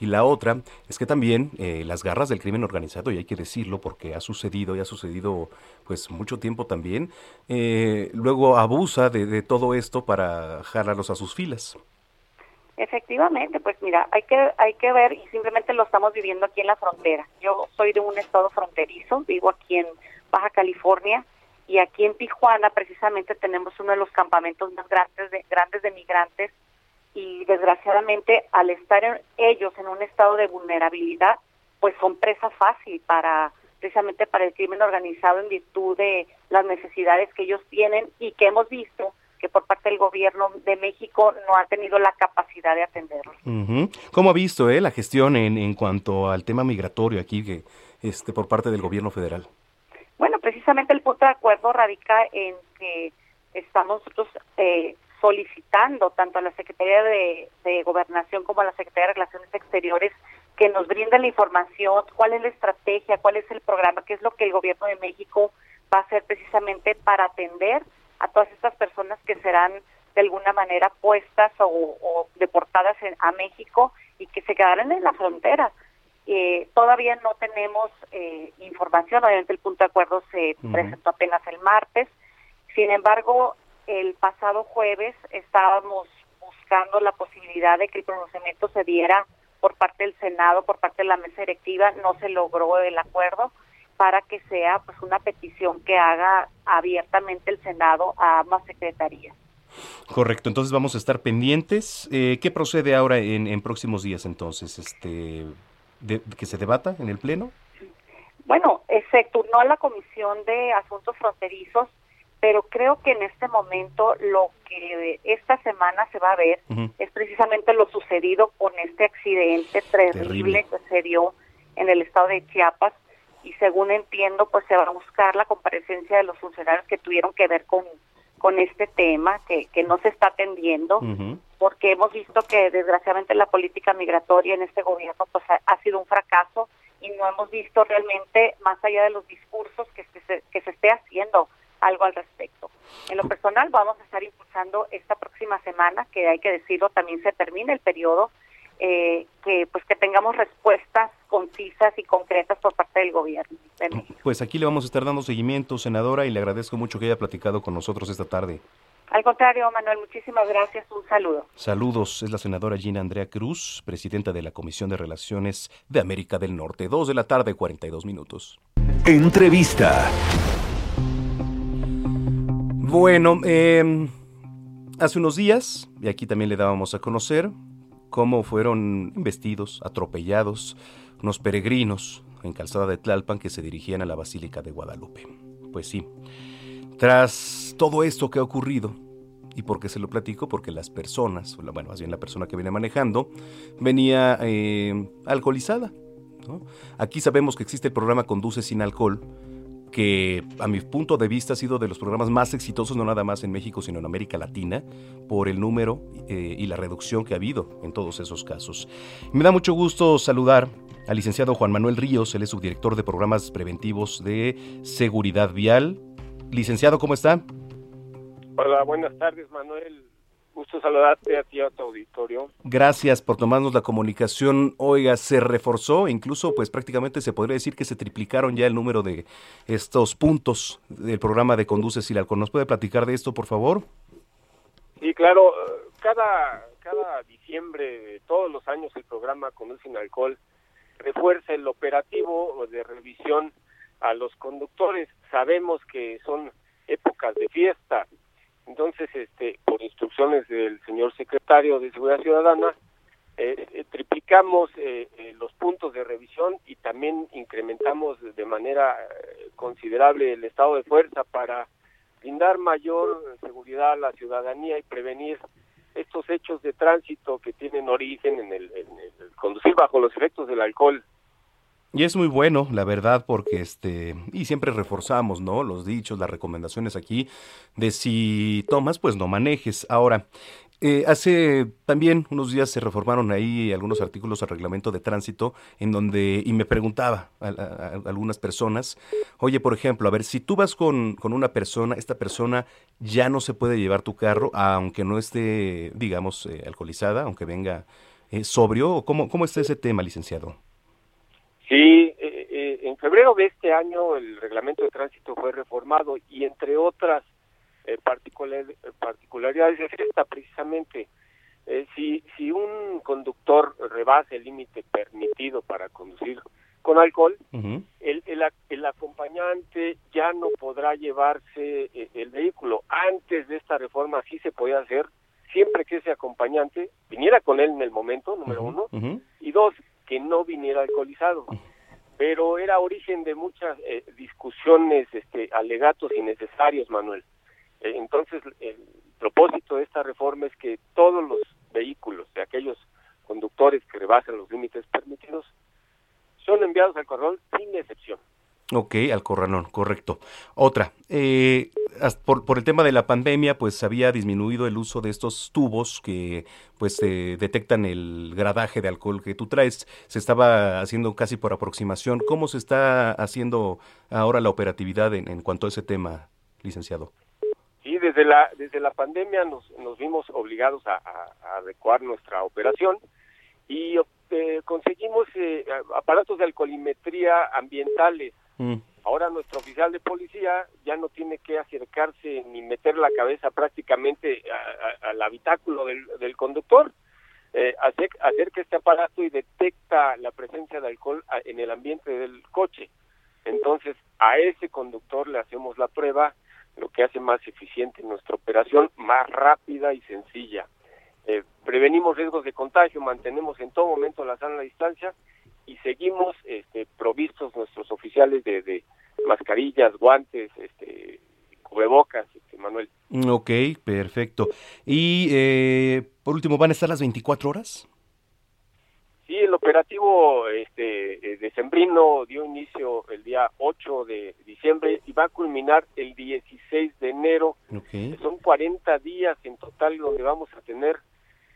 Y la otra es que también eh, las garras del crimen organizado, y hay que decirlo porque ha sucedido y ha sucedido pues mucho tiempo también, eh, luego abusa de, de todo esto para jalarlos a sus filas. Efectivamente, pues mira, hay que hay que ver y simplemente lo estamos viviendo aquí en la frontera. Yo soy de un estado fronterizo, vivo aquí en Baja California y aquí en Tijuana precisamente tenemos uno de los campamentos más grandes de grandes de migrantes y desgraciadamente al estar ellos en un estado de vulnerabilidad, pues son presa fácil para precisamente para el crimen organizado en virtud de las necesidades que ellos tienen y que hemos visto que por parte del gobierno de México no ha tenido la capacidad de atenderlo. ¿Cómo ha visto eh, la gestión en, en cuanto al tema migratorio aquí que, este, por parte del gobierno federal? Bueno, precisamente el punto de acuerdo radica en que estamos nosotros eh, solicitando tanto a la Secretaría de, de Gobernación como a la Secretaría de Relaciones Exteriores que nos brinden la información, cuál es la estrategia, cuál es el programa, qué es lo que el gobierno de México va a hacer precisamente para atender a todas estas personas que serán de alguna manera puestas o, deportadas a México y que se quedarán en la frontera. Eh, todavía no tenemos eh, información, obviamente el punto de acuerdo se presentó apenas el martes, sin embargo, el pasado jueves estábamos buscando la posibilidad de que el pronunciamiento se diera por parte del Senado, por parte de la mesa directiva, no se logró el acuerdo, para que sea pues una petición que haga abiertamente el Senado a ambas secretarías. Correcto, entonces vamos a estar pendientes. Eh, ¿Qué procede ahora en, próximos días entonces? Este, ¿Que se debata en el Pleno? Bueno, eh, se turnó a la Comisión de Asuntos Fronterizos, pero creo que en este momento lo que esta semana se va a ver es precisamente lo sucedido con este accidente terrible que se dio en el estado de Chiapas, y según entiendo pues se va a buscar la comparecencia de los funcionarios que tuvieron que ver con con este tema que, que no se está atendiendo porque hemos visto que desgraciadamente la política migratoria en este gobierno pues ha, sido un fracaso y no hemos visto realmente más allá de los discursos que se, que se esté haciendo algo al respecto. En lo personal vamos a estar impulsando esta próxima semana, que hay que decirlo, también se termina el periodo eh, que pues que tengamos respuestas concisas y concretas por parte del gobierno de México. Pues aquí le vamos a estar dando seguimiento, senadora, y le agradezco mucho que haya platicado con nosotros esta tarde. Al contrario, Manuel, muchísimas gracias. Un saludo. Saludos. Es la senadora Gina Andrea Cruz, presidenta de la Comisión de Relaciones de América del Norte. Dos de la tarde, 42 minutos. Entrevista. Bueno, eh, hace unos días, y aquí también le dábamos a conocer, cómo fueron investidos, atropellados, unos peregrinos en Calzada de Tlalpan que se dirigían a la Basílica de Guadalupe. Pues sí, tras todo esto que ha ocurrido, ¿y por qué se lo platico? Porque las personas, bueno, más bien la persona que viene manejando, venía eh, alcoholizada. Aquí sabemos que existe el programa Conduce sin alcohol, que a mi punto de vista ha sido de los programas más exitosos, no nada más en México, sino en América Latina, por el número eh, y la reducción que ha habido en todos esos casos. Me da mucho gusto saludar al licenciado Juan Manuel Ríos, él es subdirector de programas preventivos de seguridad vial. Licenciado, ¿cómo está? Hola, buenas tardes, Manuel. Gusto saludarte a ti a tu auditorio. Gracias por tomarnos la comunicación. Oiga, se reforzó, incluso pues prácticamente se podría decir que se triplicaron ya el número de estos puntos del programa de Conduce Sin Alcohol. ¿Nos puede platicar de esto, por favor? Sí, claro. Cada, cada diciembre, todos los años, el programa Conduce Sin Alcohol refuerza el operativo de revisión a los conductores. Sabemos que son épocas de fiesta, entonces, este, por instrucciones del señor secretario de Seguridad Ciudadana, eh, eh, triplicamos eh, los puntos de revisión y también incrementamos de manera considerable el estado de fuerza para brindar mayor seguridad a la ciudadanía y prevenir estos hechos de tránsito que tienen origen en el, conducir bajo los efectos del alcohol. Y es muy bueno, la verdad, porque este, y siempre reforzamos, ¿no? Los dichos, las recomendaciones aquí de si tomas, pues no manejes. Ahora, eh, hace también unos días se reformaron ahí algunos artículos al reglamento de tránsito en donde, y me preguntaba a, algunas personas, oye, por ejemplo, a ver, si tú vas con, con, una persona, esta persona ya no se puede llevar tu carro, aunque no esté, digamos, eh, alcoholizada, aunque venga eh, sobrio, ¿cómo, ¿cómo está ese tema, licenciado? Sí, en febrero de este año el reglamento de tránsito fue reformado y entre otras eh, particularidades es esta precisamente. Eh, si, si un conductor rebasa el límite permitido para conducir con alcohol, el, el, acompañante ya no podrá llevarse eh, el vehículo. Antes de esta reforma sí se podía hacer, siempre que ese acompañante viniera con él en el momento, número uno, y dos, que no viniera alcoholizado. Pero era origen de muchas eh, discusiones, este, alegatos innecesarios, Manuel. Eh, entonces, el propósito de esta reforma es que todos los vehículos de aquellos conductores que rebasan los límites permitidos son enviados al corralón sin excepción. Ok, al corralón, correcto. Otra, eh, por, por, el tema de la pandemia, pues había disminuido el uso de estos tubos que pues eh, detectan el gradaje de alcohol que tú traes. Se estaba haciendo casi por aproximación. ¿Cómo se está haciendo ahora la operatividad en, en cuanto a ese tema, licenciado? Y desde la, desde la pandemia nos, nos vimos obligados a, adecuar nuestra operación y eh, conseguimos eh, aparatos de alcoholimetría ambientales. Mm. Ahora nuestro oficial de policía ya no tiene que acercarse ni meter la cabeza prácticamente al habitáculo del, del conductor. Eh, acerca este aparato y detecta la presencia de alcohol en el ambiente del coche. Entonces, a ese conductor le hacemos la prueba lo que hace más eficiente nuestra operación, más rápida y sencilla. Eh, prevenimos riesgos de contagio, mantenemos en todo momento la sana distancia y seguimos este, provistos nuestros oficiales de, mascarillas, guantes, este, cubrebocas, este, Manuel. Ok, perfecto. Y eh, por último, ¿van a estar las 24 horas? Sí, el operativo este, eh, de Sembrino dio inicio el día 8 de diciembre y va a culminar el 16 de enero. Son 40 días en total donde vamos a tener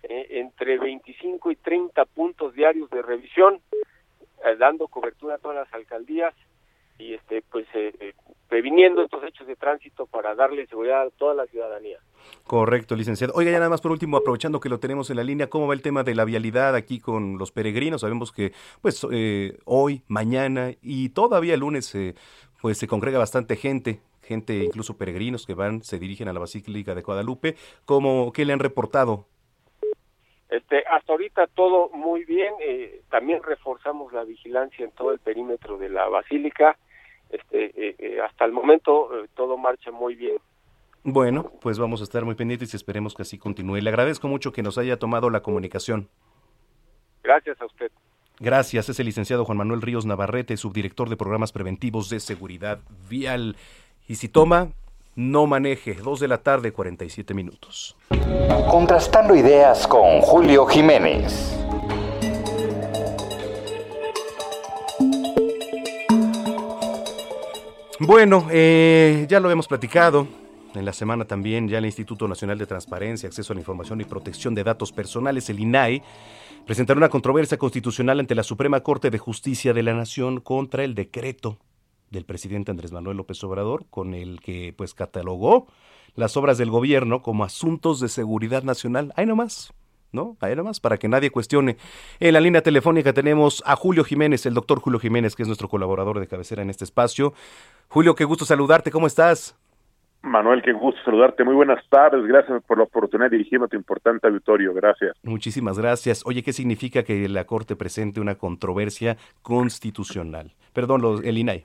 eh, entre 25 y 30 puntos diarios de revisión, dando cobertura a todas las alcaldías y este pues previniendo estos hechos de tránsito para darle seguridad a toda la ciudadanía. Correcto, licenciado. Oiga, ya nada más por último, aprovechando que lo tenemos en la línea, ¿cómo va el tema de la vialidad aquí con los peregrinos? Sabemos que pues eh, hoy, mañana y todavía lunes eh, pues se congrega bastante gente, gente incluso peregrinos que van, se dirigen a la Basílica de Guadalupe. ¿Cómo, qué le han reportado? Este, hasta ahorita todo muy bien. Eh, también reforzamos la vigilancia en todo el perímetro de la Basílica este, eh, eh, hasta el momento todo marcha muy bien. Bueno, pues vamos a estar muy pendientes y esperemos que así continúe. Le agradezco mucho que nos haya tomado la comunicación. Gracias a usted. Gracias, es el licenciado Juan Manuel Ríos Navarrete, subdirector de programas preventivos de seguridad vial. Y si toma, no maneje. Dos de la tarde, 47 minutos. Contrastando ideas con Julio Jiménez. Bueno, eh, ya lo hemos platicado. En la semana también ya el Instituto Nacional de Transparencia, Acceso a la Información y Protección de Datos Personales, el INAI, presentará una controversia constitucional ante la Suprema Corte de Justicia de la Nación contra el decreto del presidente Andrés Manuel López Obrador, con el que pues catalogó las obras del gobierno como asuntos de seguridad nacional. Ahí nomás, ¿no? Ahí nomás, para que nadie cuestione. En la línea telefónica tenemos a Julio Jiménez, el doctor Julio Jiménez, que es nuestro colaborador de cabecera en este espacio. Julio, qué gusto saludarte, ¿cómo estás? Manuel, qué gusto saludarte. Muy buenas tardes. Gracias por la oportunidad de dirigirme a tu importante auditorio. Gracias. Muchísimas gracias. Oye, ¿qué significa que la Corte presente una controversia constitucional? Perdón, el INAI.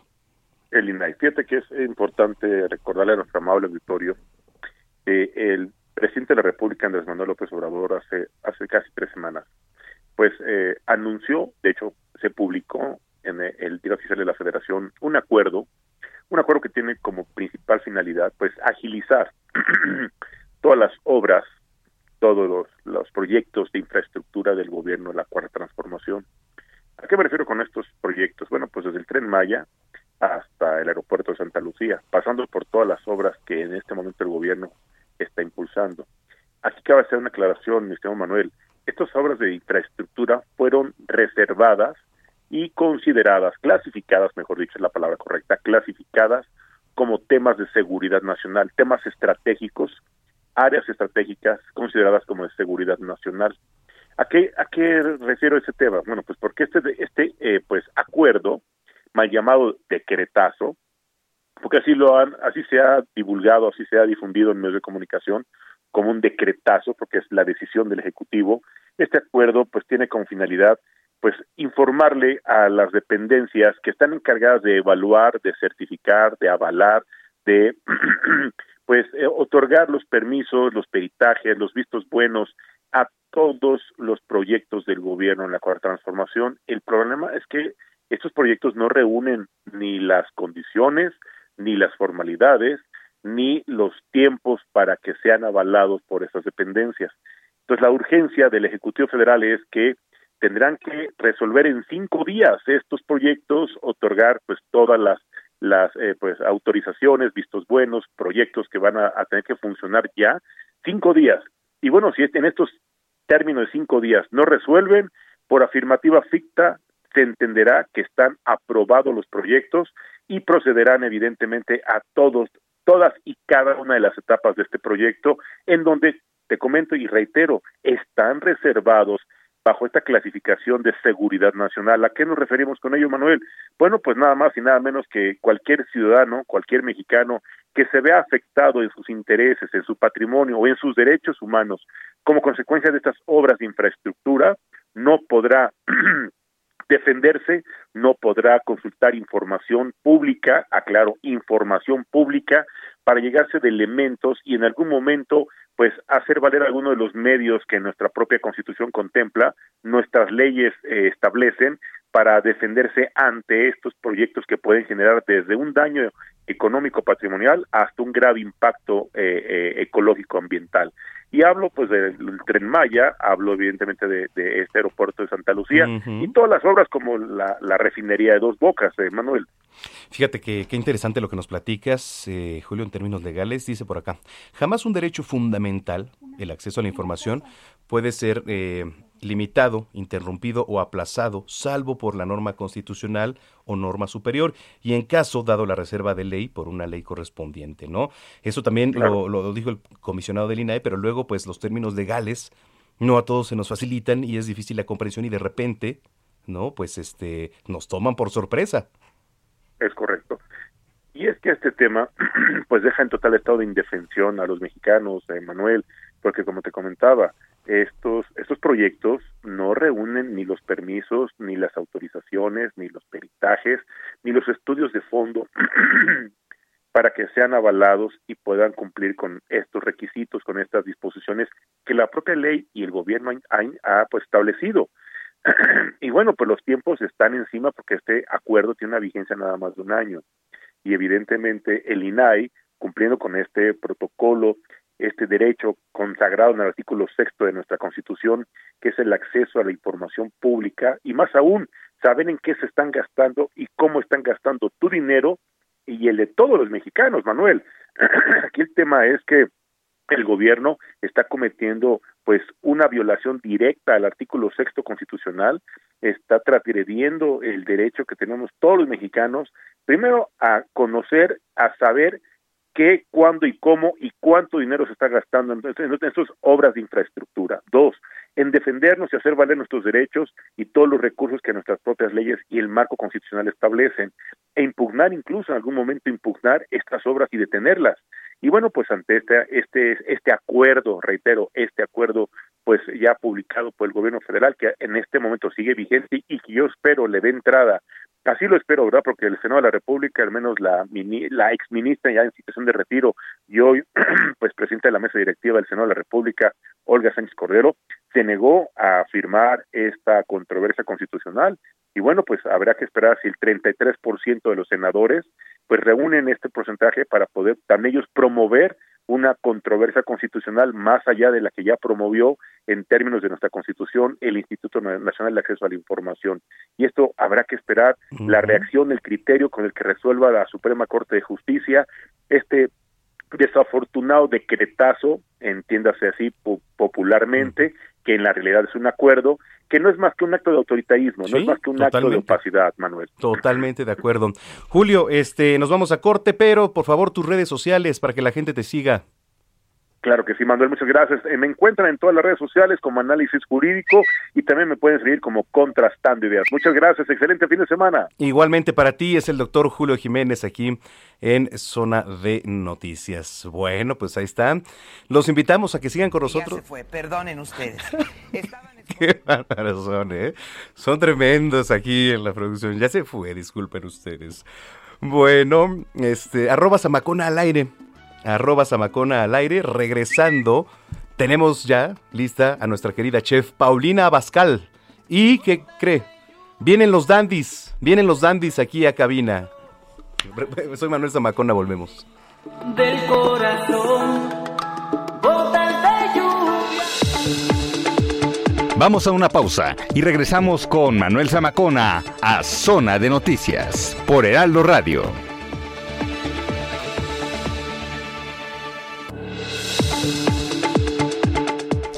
El INAI. Fíjate que es importante recordarle a nuestro amable auditorio que el presidente de la República, Andrés Manuel López Obrador, hace, hace casi tres semanas, pues eh, anunció, de hecho, se publicó en el Diario Oficial de la Federación un acuerdo un acuerdo que tiene como principal finalidad pues agilizar todas las obras, todos los, los proyectos de infraestructura del gobierno de la cuarta transformación. ¿A qué me refiero con estos proyectos? Bueno, pues desde el tren Maya hasta el aeropuerto de Santa Lucía, pasando por todas las obras que en este momento el gobierno está impulsando. Aquí cabe hacer una aclaración, mi estimado Manuel. Estas obras de infraestructura fueron reservadas y consideradas, clasificadas, mejor dicho es la palabra correcta, clasificadas como temas de seguridad nacional, temas estratégicos, áreas estratégicas consideradas como de seguridad nacional. ¿A qué, a qué refiero ese tema? Bueno, pues porque este, este eh, pues llamado decretazo, porque así lo han, así se ha divulgado, así se ha difundido en medios de comunicación, como un decretazo, porque es la decisión del Ejecutivo. Este acuerdo, pues, tiene como finalidad pues informarle a las dependencias que están encargadas de evaluar, de certificar, de avalar, de pues eh, otorgar los permisos, los peritajes, los vistos buenos a todos los proyectos del gobierno en la cuarta transformación. El problema es que estos proyectos no reúnen ni las condiciones, ni las formalidades, ni los tiempos para que sean avalados por esas dependencias. Entonces, la urgencia del Ejecutivo Federal es que tendrán que resolver en cinco días estos proyectos, otorgar pues todas las las eh, pues autorizaciones, vistos buenos, proyectos que van a, tener que funcionar ya cinco días. Y bueno, si en estos términos de cinco días no resuelven, por afirmativa ficta se entenderá que están aprobados los proyectos y procederán evidentemente a todos, todas y cada una de las etapas de este proyecto, en donde te comento y reitero, están reservados bajo esta clasificación de seguridad nacional. ¿A qué nos referimos con ello, Manuel? Bueno, pues nada más y nada menos que cualquier ciudadano, cualquier mexicano que se vea afectado en sus intereses, en su patrimonio o en sus derechos humanos como consecuencia de estas obras de infraestructura, no podrá defenderse, no podrá consultar información pública, aclaro, información pública, para llegarse de elementos y en algún momento pues hacer valer alguno de los medios que nuestra propia constitución contempla, nuestras leyes eh, establecen para defenderse ante estos proyectos que pueden generar desde un daño económico patrimonial hasta un grave impacto eh, eh, ecológico ambiental. Y hablo pues del tren Maya, hablo evidentemente de, este aeropuerto de Santa Lucía y todas las obras como la, refinería de Dos Bocas, Manuel. Fíjate que qué interesante lo que nos platicas, eh, Julio, en términos legales. Dice por acá, jamás un derecho fundamental, el acceso a la información, puede ser eh, limitado, interrumpido o aplazado, salvo por la norma constitucional o norma superior, y en caso, dado la reserva de ley, por una ley correspondiente, ¿no? Eso también lo, lo, dijo el comisionado del INAE, pero luego, pues, los términos legales no a todos se nos facilitan y es difícil la comprensión y de repente, ¿no? Pues, este, nos toman por sorpresa. Es correcto. Y es que este tema, pues deja en total estado de indefensión a los mexicanos, eh, Manuel, porque como te comentaba, estos, estos proyectos no reúnen ni los permisos, ni las autorizaciones, ni los peritajes, ni los estudios de fondo para que sean avalados y puedan cumplir con estos requisitos, con estas disposiciones que la propia ley y el gobierno han, ha pues, establecido. y bueno, pues los tiempos están encima porque este acuerdo tiene una vigencia nada más de un año. Y evidentemente el INAI, cumpliendo con este protocolo, este derecho consagrado en el artículo sexto de nuestra Constitución, que es el acceso a la información pública, y más aún, saben en qué se están gastando y cómo están gastando tu dinero y el de todos los mexicanos, Manuel. Aquí el tema es que el gobierno está cometiendo pues una violación directa al artículo sexto constitucional, está transgrediendo el derecho que tenemos todos los mexicanos, primero a conocer, a saber qué, cuándo y cómo y cuánto dinero se está gastando en, en, obras de infraestructura. Dos, en defendernos y hacer valer nuestros derechos y todos los recursos que nuestras propias leyes y el marco constitucional establecen, e impugnar incluso en algún momento impugnar estas obras y detenerlas. Y bueno, pues ante este, este, este acuerdo, reitero, este acuerdo pues ya publicado por el gobierno federal, que en este momento sigue vigente y que yo espero le dé entrada Así lo espero, ¿verdad? Porque el Senado de la República, al menos la, la ex ministra ya en situación de retiro y hoy, pues presidenta de la mesa directiva del Senado de la República, Olga Sánchez Cordero, se negó a firmar esta controversia constitucional. Y bueno, pues habrá que esperar si el 33% de los senadores pues reúnen este porcentaje para poder también ellos promover una controversia constitucional más allá de la que ya promovió en términos de nuestra Constitución el Instituto Nacional de Acceso a la Información. Y esto habrá que esperar la reacción, el criterio con el que resuelva la Suprema Corte de Justicia este desafortunado decretazo, entiéndase así popularmente, que en la realidad es un acuerdo que no es más que un acto de autoritarismo, no es más que un acto de opacidad, Manuel. Totalmente de acuerdo. Julio, este, nos vamos a corte, pero por favor tus redes sociales para que la gente te siga. Claro que sí, Manuel, muchas gracias. Eh, me encuentran en todas las redes sociales como Análisis Jurídico y también me pueden seguir como Contrastando Ideas. Muchas gracias, excelente fin de semana. Igualmente para ti es el doctor Julio Jiménez aquí en Zona de Noticias. Bueno, pues ahí están. Los invitamos a que sigan con nosotros. Ya se fue, perdonen ustedes. Qué son, ¿eh? Son tremendos aquí en la producción. Ya se fue, disculpen ustedes. Bueno, este, arroba Samacona al aire arroba Samacona al aire. Regresando, tenemos ya lista a nuestra querida chef Paulina Abascal. ¿Y qué cree? Vienen los dandies, vienen los dandies aquí a cabina. Soy Manuel Zamacona, volvemos. Del corazón, Vamos a una pausa y regresamos con Manuel Zamacona a Zona de Noticias por Heraldo Radio.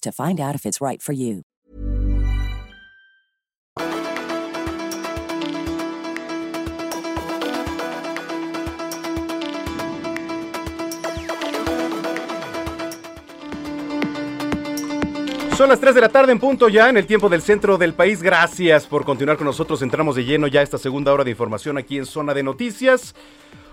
to find out if it's right for you. Son las 3 de la tarde en punto ya en el tiempo del centro del país. Gracias por continuar con nosotros. Entramos de lleno ya esta segunda hora de información aquí en Zona de Noticias.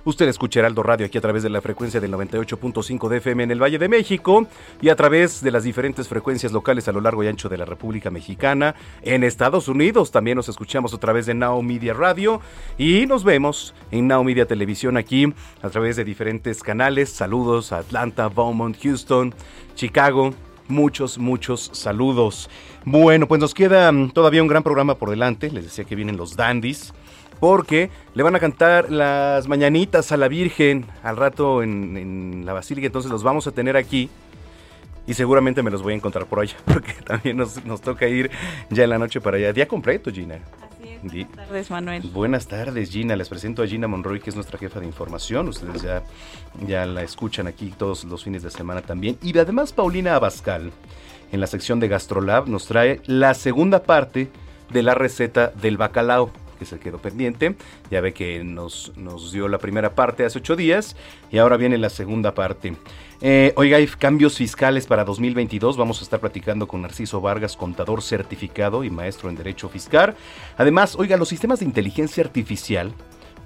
Usted escucha Heraldo Radio aquí a través de la frecuencia del 98.5 de FM en el Valle de México y a través de las diferentes frecuencias locales a lo largo y ancho de la República Mexicana. En Estados Unidos también nos escuchamos a través de Now Media Radio y nos vemos en Now Media Televisión aquí a través de diferentes canales. Saludos a Atlanta, Beaumont, Houston, Chicago, muchos, muchos saludos. Bueno, pues nos queda mm, todavía un gran programa por delante. Les decía que vienen los dandies porque le van a cantar las mañanitas a la Virgen al rato en, la Basílica, entonces los vamos a tener aquí. Y seguramente me los voy a encontrar por allá, porque también nos, toca ir ya en la noche para allá. Día completo, Gina. Así es. Buenas tardes, Manuel. Buenas tardes, Gina. Les presento a Gina Monroy, que es nuestra jefa de información. Ustedes ya, ya la escuchan aquí todos los fines de semana también. Y además, Paulina Abascal, en la sección de Gastrolab, nos trae la segunda parte de la receta del bacalao que se quedó pendiente. Ya ve que nos, nos dio la primera parte hace ocho días y ahora viene la segunda parte. Eh, oiga, hay cambios fiscales para 2022. Vamos a estar platicando con Narciso Vargas, contador certificado y maestro en Derecho Fiscal. Además, oiga, los sistemas de inteligencia artificial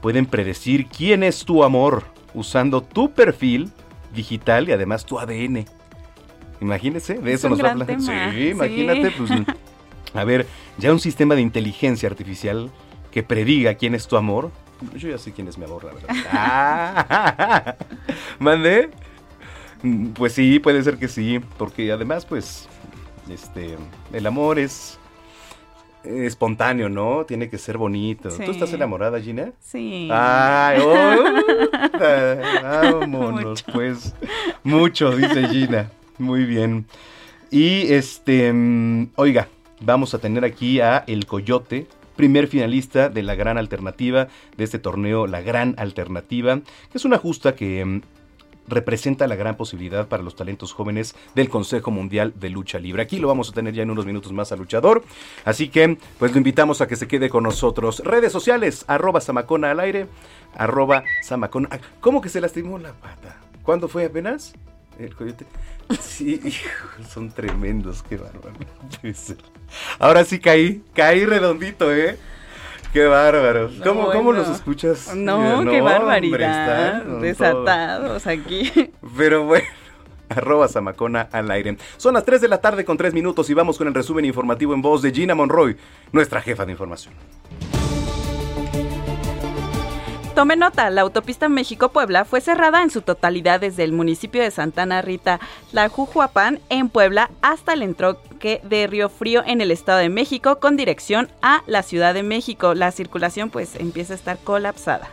pueden predecir quién es tu amor usando tu perfil digital y además tu ADN. Imagínese, de Es eso nos va a gran hablar. tema, Sí, imagínate, sí. pues. A ver, ya un sistema de inteligencia artificial que prediga quién es tu amor. Yo ya sé quién es mi amor, la verdad. Ah, ¿Mandé? Pues sí, puede ser que sí, porque además, pues, este, el amor es espontáneo, ¿no? Tiene que ser bonito. Sí. ¿Tú estás enamorada, Gina? Sí. Ay, oh, vámonos, Mucho. pues. Mucho, dice Gina. Muy bien. Y este, mm, oiga, vamos a tener aquí a El Coyote, primer finalista de la gran alternativa de este torneo, la gran alternativa, que es una justa que mm, representa la gran posibilidad para los talentos jóvenes del Consejo Mundial de Lucha Libre. Aquí lo vamos a tener ya en unos minutos más al luchador. Así que, pues lo invitamos a que se quede con nosotros. Redes sociales, arroba Samacona al aire, arroba Samacona. Ah, ¿Cómo que se lastimó la pata? ¿Cuándo fue apenas? El coyote. Sí, hijo, son tremendos, qué bárbaro. Ahora sí caí, caí redondito, ¿eh? Qué bárbaro. No, ¿Cómo, ¿Cómo bueno. los escuchas? No, qué barbaridad. Desatados aquí. Pero bueno. Arroba Samacona al aire. Son las 3 de la tarde con 3 minutos y vamos con el resumen informativo en voz de Gina Monroy, nuestra jefa de información. Tome nota, la autopista México-Puebla fue cerrada en su totalidad desde el municipio de Santana Rita, la Jujuapán, en Puebla, hasta el entroque de Río Frío en el Estado de México con dirección a la Ciudad de México. La circulación pues empieza a estar colapsada.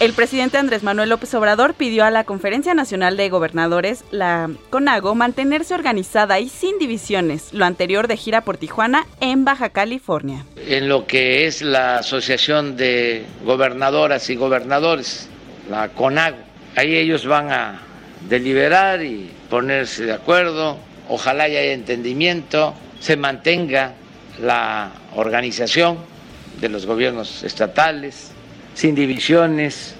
El presidente Andrés Manuel López Obrador pidió a la Conferencia Nacional de Gobernadores, la CONAGO, mantenerse organizada y sin divisiones, lo anterior de gira por Tijuana en Baja California. en lo que es la Asociación de Gobernadoras y Gobernadores, la CONAGO. Ahí ellos van a deliberar y ponerse de acuerdo, ojalá haya entendimiento, se mantenga la organización de los gobiernos estatales, sin divisiones,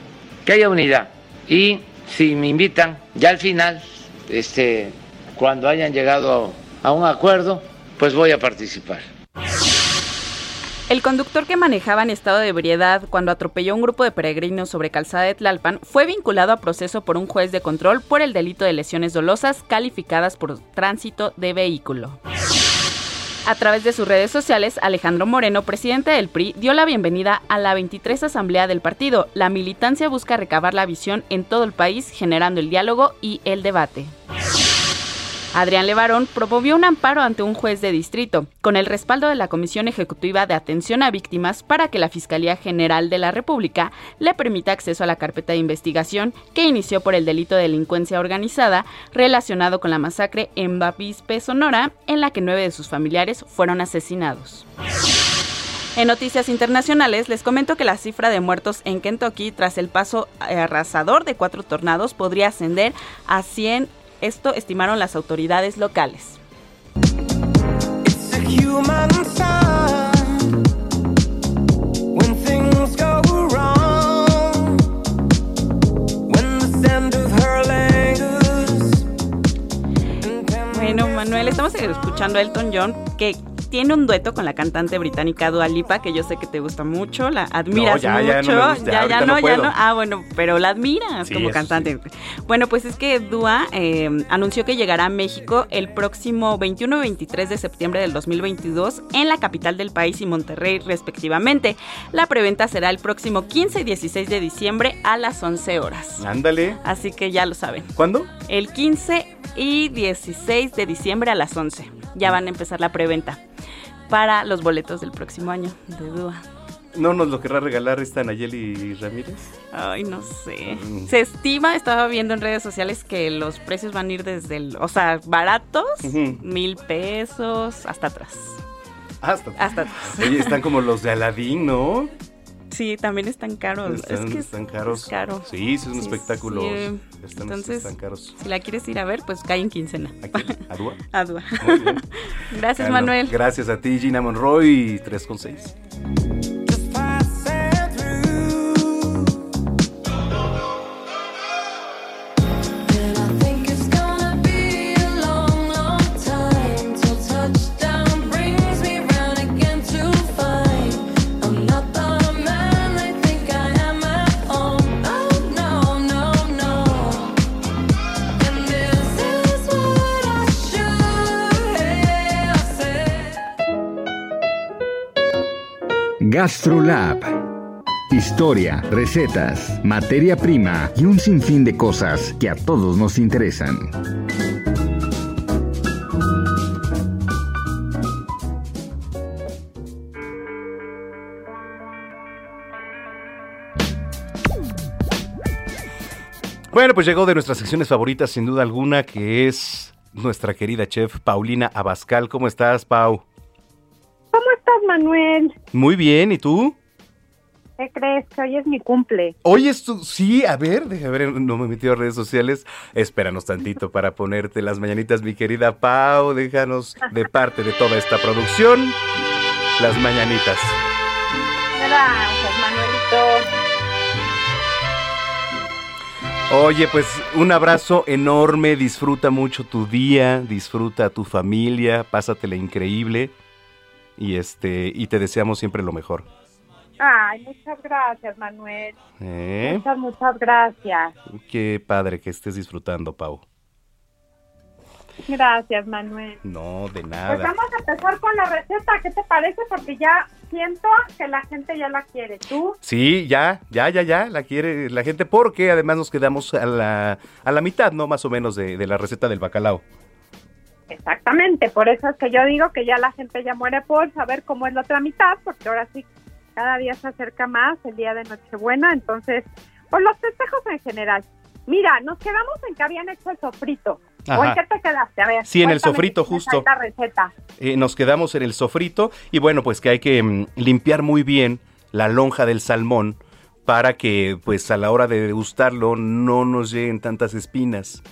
que haya unidad. Y si me invitan, ya al final, este, cuando hayan llegado a un acuerdo, pues voy a participar. El conductor que manejaba en estado de ebriedad cuando atropelló a un grupo de peregrinos sobre calzada de Tlalpan fue vinculado a proceso por un juez de control por el delito de lesiones dolosas calificadas por tránsito de vehículo. A través de sus redes sociales, Alejandro Moreno, presidente del PRI, dio la bienvenida a la 23 Asamblea del partido. La militancia busca recabar la visión en todo el país, generando el diálogo y el debate. Adrián Levarón promovió un amparo ante un juez de distrito, con el respaldo de la Comisión Ejecutiva de Atención a Víctimas para que la Fiscalía General de la República le permita acceso a la carpeta de investigación que inició por el delito de delincuencia organizada relacionado con la masacre en Bavispe, Sonora, en la que nueve de sus familiares fueron asesinados. En noticias internacionales les comento que la cifra de muertos en Kentucky tras el paso arrasador de cuatro tornados podría ascender a 100 esto estimaron las autoridades locales. Bueno, Manuel, estamos escuchando a Elton John, que tiene un dueto con la cantante británica Dua Lipa, que yo sé que te gusta mucho, la admiras No, ya, ya mucho. no me gusta, ya, no no, ya no. Ah, bueno, pero la admiras Sí, como cantante. Bueno, pues es que Dua eh, anunció que llegará a México el próximo 21 y 23 de septiembre del 2022 en la capital del país y Monterrey respectivamente. La preventa será el próximo 15 y 16 de diciembre a las 11 horas. Ándale. Así que ya lo saben. ¿Cuándo? El 15 y 16 de diciembre a las 11. Ya van a empezar la preventa para los boletos del próximo año de Dua. ¿No nos lo querrá regalar esta Nayeli Ramírez? Ay, no sé. Mm. Se estima, estaba viendo en redes sociales que los precios van a ir desde el, o sea, baratos, mil pesos, hasta atrás. Hasta. Hasta atrás. Oye, están como los de Aladín, ¿no? Sí, también están caros. Están, es que es- están caros. es caro. Sí, sí, es un Sí, espectáculo. sí. Están, Entonces, están caros. si la quieres ir a ver, pues cae en quincena. ¿A Dua? A Dua. Gracias, Bueno, Manuel. Gracias a ti, Gina Monroy, 3 con 6. GastroLab. Historia, recetas, materia prima y un sinfín de cosas que a todos nos interesan. Bueno, pues llegó de nuestras secciones favoritas, sin duda alguna, que es nuestra querida chef Paulina Abascal. ¿Cómo estás, Pau? ¿Cómo estás, Manuel? Muy bien, ¿y tú? ¿Qué crees? Que hoy es mi cumple. Hoy es tu... Sí, a ver, deja ver, no me he metido a redes sociales. Espéranos tantito para ponerte las mañanitas, mi querida Pau. Déjanos de parte de toda esta producción las mañanitas. Gracias, Manuelito. Oye, pues un abrazo enorme, disfruta mucho tu día, disfruta a tu familia, pásatela increíble y este y te deseamos siempre lo mejor. Ay, muchas gracias, Manuel. ¿Eh? Muchas, muchas gracias. Qué padre que estés disfrutando, Pau. Gracias, Manuel. No, de Pues nada. vamos a empezar con la receta. ¿Qué te parece? Porque ya siento que la gente ya la quiere. ¿Tú? Sí, ya, ya, ya, ya, la quiere la gente porque además nos quedamos a la, a la mitad, ¿no? Más o menos de, de la receta del bacalao. Exactamente. Por eso es que yo digo que ya la gente ya muere por saber cómo es la otra mitad, porque ahora sí, cada día se acerca más el día de Nochebuena. Entonces, por los festejos en general. Mira, nos quedamos en que habían hecho el sofrito. ¿O en qué te quedaste? A ver. Sí, en el sofrito, justo. La receta. Eh, nos quedamos en el sofrito y bueno, pues que hay que mm, limpiar muy bien la lonja del salmón para que pues a la hora de degustarlo no nos lleguen tantas espinas.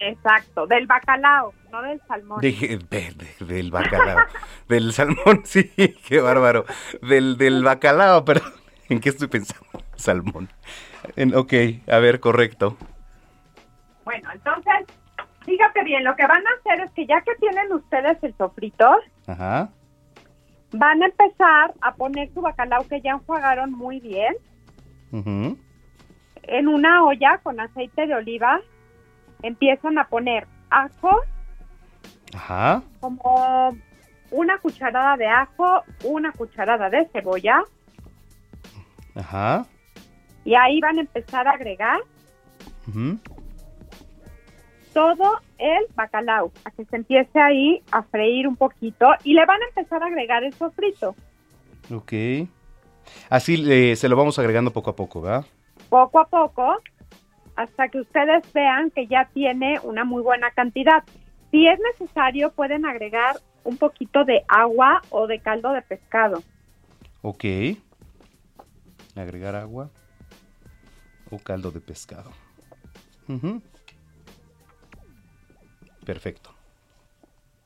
Exacto, del bacalao, no del salmón. De- de- de- del bacalao. del salmón, sí, qué bárbaro. Del, del bacalao, perdón. ¿En qué estoy pensando? Salmón. En- ok, a ver, correcto. Bueno, entonces, fíjate bien, lo que van a hacer es que ya que tienen ustedes el sofrito, Ajá. van a empezar a poner su bacalao que ya enjuagaron muy bien en una olla con aceite de oliva. Empiezan a poner ajo, Ajá. como una cucharada de ajo, una cucharada de cebolla, Ajá. y ahí van a empezar a agregar ujú. todo el bacalao, a que se empiece ahí a freír un poquito y le van a empezar a agregar el sofrito. Ok. Así le- se lo vamos agregando poco a poco, ¿verdad? poco a poco hasta que ustedes vean que ya tiene una muy buena cantidad. Si es necesario, pueden agregar un poquito de agua o de caldo de pescado. Ok. Agregar agua o caldo de pescado. Perfecto.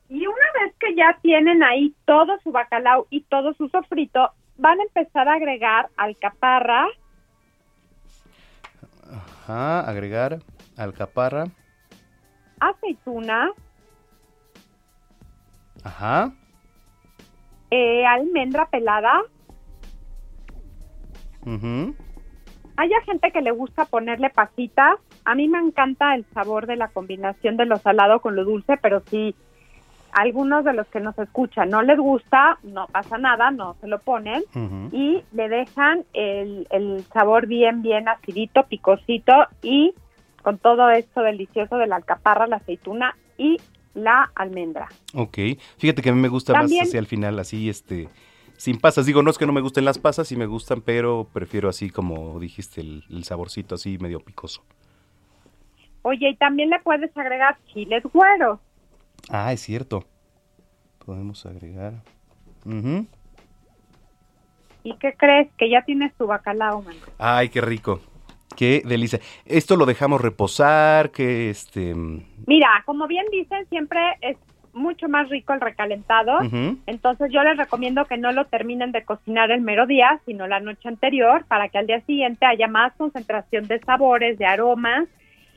Y una vez que ya tienen ahí todo su bacalao y todo su sofrito, van a empezar a agregar alcaparra, Ajá, agregar alcaparra. aceituna, Ajá. eh, almendra pelada. ujú. Hay a gente que le gusta ponerle pasitas. A mí me encanta el sabor de la combinación de lo salado con lo dulce, pero si algunos de los que nos escuchan no les gusta, no pasa nada, no se lo ponen y le dejan el, el sabor bien, bien acidito, picosito y con todo esto delicioso de la alcaparra, la aceituna y la almendra. Ok. Fíjate que a mí me gusta También- más así al final, así este. Sin pasas. Digo, no es que no me gusten las pasas, sí me gustan, pero prefiero así como dijiste, el, el saborcito así medio picoso. Oye, y también le puedes agregar chiles güeros. Ah, es cierto. Podemos agregar. ¿Y qué crees? Que ya tienes tu bacalao, man. Ay, qué rico. Qué delicia. Esto lo dejamos reposar, que este... mm, Mira, como bien dicen, siempre es mucho más rico el recalentado. Entonces yo les recomiendo que no lo terminen de cocinar el mero día, sino la noche anterior, para que al día siguiente haya más concentración de sabores, de aromas.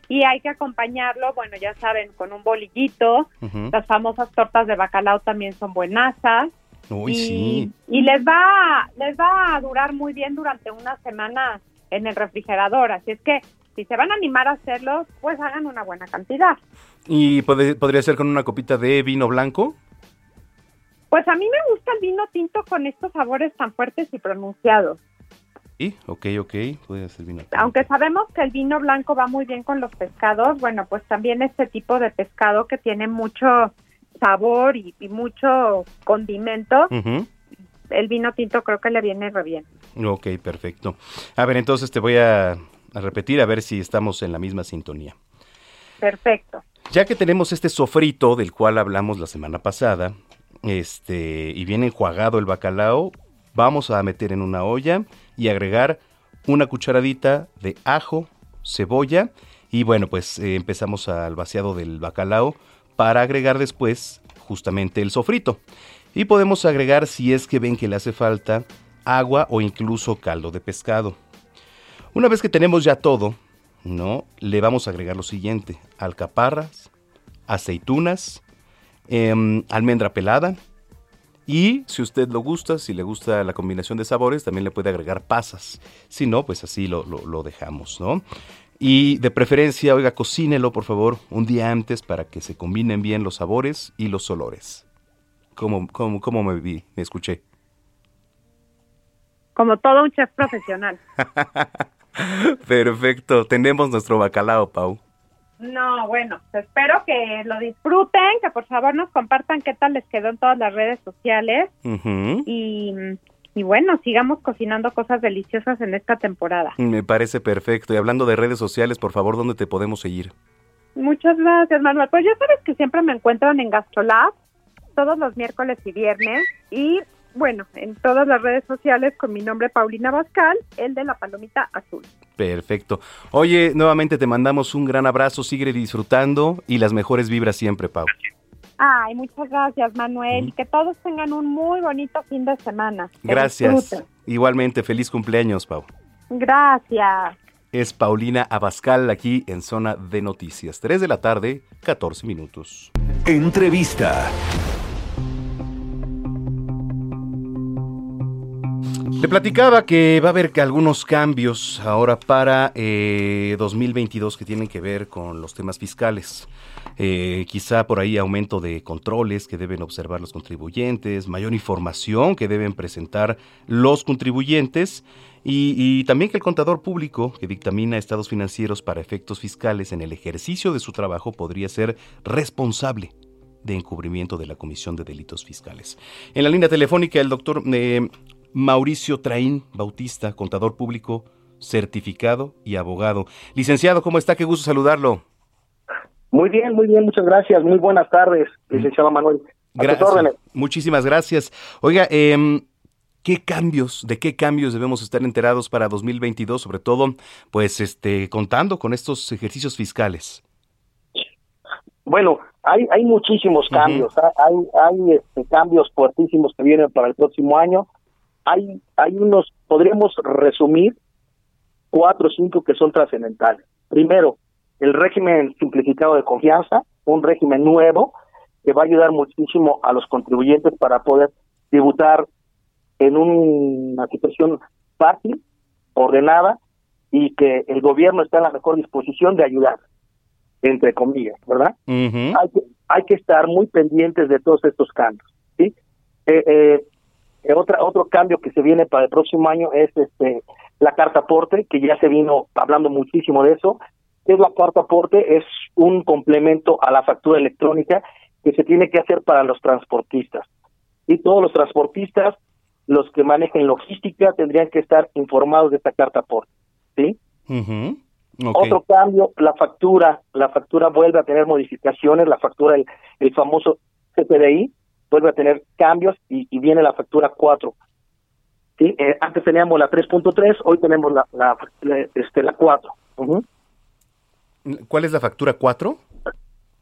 Y hay que acompañarlo, bueno, ya saben, con un bolillito. Las famosas tortas de bacalao también son buenasas. Uy, y, sí. y les va les va a durar muy bien durante una semana en el refrigerador. Así es que si se van a animar a hacerlo, pues hagan una buena cantidad. ¿Y podría ser con una copita de vino blanco? Pues a mí me gusta el vino tinto con estos sabores tan fuertes y pronunciados. Sí, ok, ok, puede ser vino. Aunque sabemos que el vino blanco va muy bien con los pescados, bueno, pues también este tipo de pescado que tiene mucho sabor y, y mucho condimento, el vino tinto creo que le viene re bien. Ok, perfecto. A ver, entonces te voy a, a repetir a ver si estamos en la misma sintonía. Perfecto. Ya que tenemos este sofrito del cual hablamos la semana pasada, este, y bien enjuagado el bacalao, vamos a meter en una olla y agregar una cucharadita de ajo, cebolla y bueno, pues eh, empezamos al vaciado del bacalao para agregar después justamente el sofrito. Y podemos agregar si es que ven que le hace falta agua o incluso caldo de pescado. Una vez que tenemos ya todo, ¿no? Le vamos a agregar lo siguiente: alcaparras, aceitunas, em, almendra pelada. Y si usted lo gusta, si le gusta la combinación de sabores, también le puede agregar pasas. Si no, pues así lo, lo- lo dejamos, ¿no? Y de preferencia, oiga, cocínelo por favor un día antes para que se combinen bien los sabores y los olores. ¿Cómo, cómo, cómo me vi? Me escuché. Como todo un chef profesional. Perfecto. Tenemos nuestro bacalao, Pau. No, bueno, espero que lo disfruten, que por favor nos compartan qué tal les quedó en todas las redes sociales y, y bueno, sigamos cocinando cosas deliciosas en esta temporada. Me parece perfecto. Y hablando de redes sociales, por favor, ¿dónde te podemos seguir? Muchas gracias, Manuel. Pues ya sabes que siempre me encuentran en Gastrolab todos los miércoles y viernes y bueno, en todas las redes sociales con mi nombre Paulina Bascal, el de la palomita azul. Perfecto. Oye, nuevamente te mandamos un gran abrazo, sigue disfrutando y las mejores vibras siempre, Pau. Ay, muchas gracias, Manuel, y que todos tengan un muy bonito fin de semana. Que Gracias. disfruten. Igualmente, feliz cumpleaños, Pau. Gracias. Es Paulina Abascal aquí en Zona de Noticias. 3 de la tarde, 14 minutos. Entrevista. Le platicaba que va a haber algunos cambios ahora para eh, 2022 que tienen que ver con los temas fiscales. Eh, quizá por ahí aumento de controles que deben observar los contribuyentes, mayor información que deben presentar los contribuyentes y, y también que el contador público que dictamina estados financieros para efectos fiscales en el ejercicio de su trabajo podría ser responsable de encubrimiento de la Comisión de Delitos Fiscales. En la línea telefónica el doctor eh, Mauricio Traín Bautista, contador público, certificado y abogado. Licenciado, ¿cómo está? Qué gusto saludarlo. Muy bien, muy bien, muchas gracias. Muy buenas tardes, licenciado Manuel. A Gracias. órdenes. Muchísimas gracias. Oiga, em, ¿qué cambios, de qué cambios debemos estar enterados para 2022, sobre todo, pues, este, contando con estos ejercicios fiscales? Bueno, hay, hay muchísimos cambios, ha- hay, hay este, cambios fuertísimos que vienen para el próximo año. Hay, hay unos, podríamos resumir cuatro o cinco que son trascendentales. Primero, el régimen simplificado de confianza, un régimen nuevo que va a ayudar muchísimo a los contribuyentes para poder tributar en una situación fácil, ordenada y que el gobierno está en la mejor disposición de ayudar, entre comillas, ¿verdad? hay, que, hay que estar muy pendientes de todos estos cambios. ¿sí? Eh, eh, eh, otra, otro cambio que se viene para el próximo año es este la carta aporte, que ya se vino hablando muchísimo de eso. ¿Qué es la carta aporte? Es un complemento a la factura electrónica que se tiene que hacer para los transportistas. Y todos los transportistas, los que manejen logística, tendrían que estar informados de esta carta aporte. ¿sí? Ok. Otro cambio, la factura, la factura vuelve a tener modificaciones, la factura, el, el famoso CPDI, vuelve a tener cambios y, y viene la factura 4. ¿Sí? Eh, antes teníamos la 3.3, hoy tenemos la, la, la, este, la 4. Ujú. ¿Cuál es la factura 4?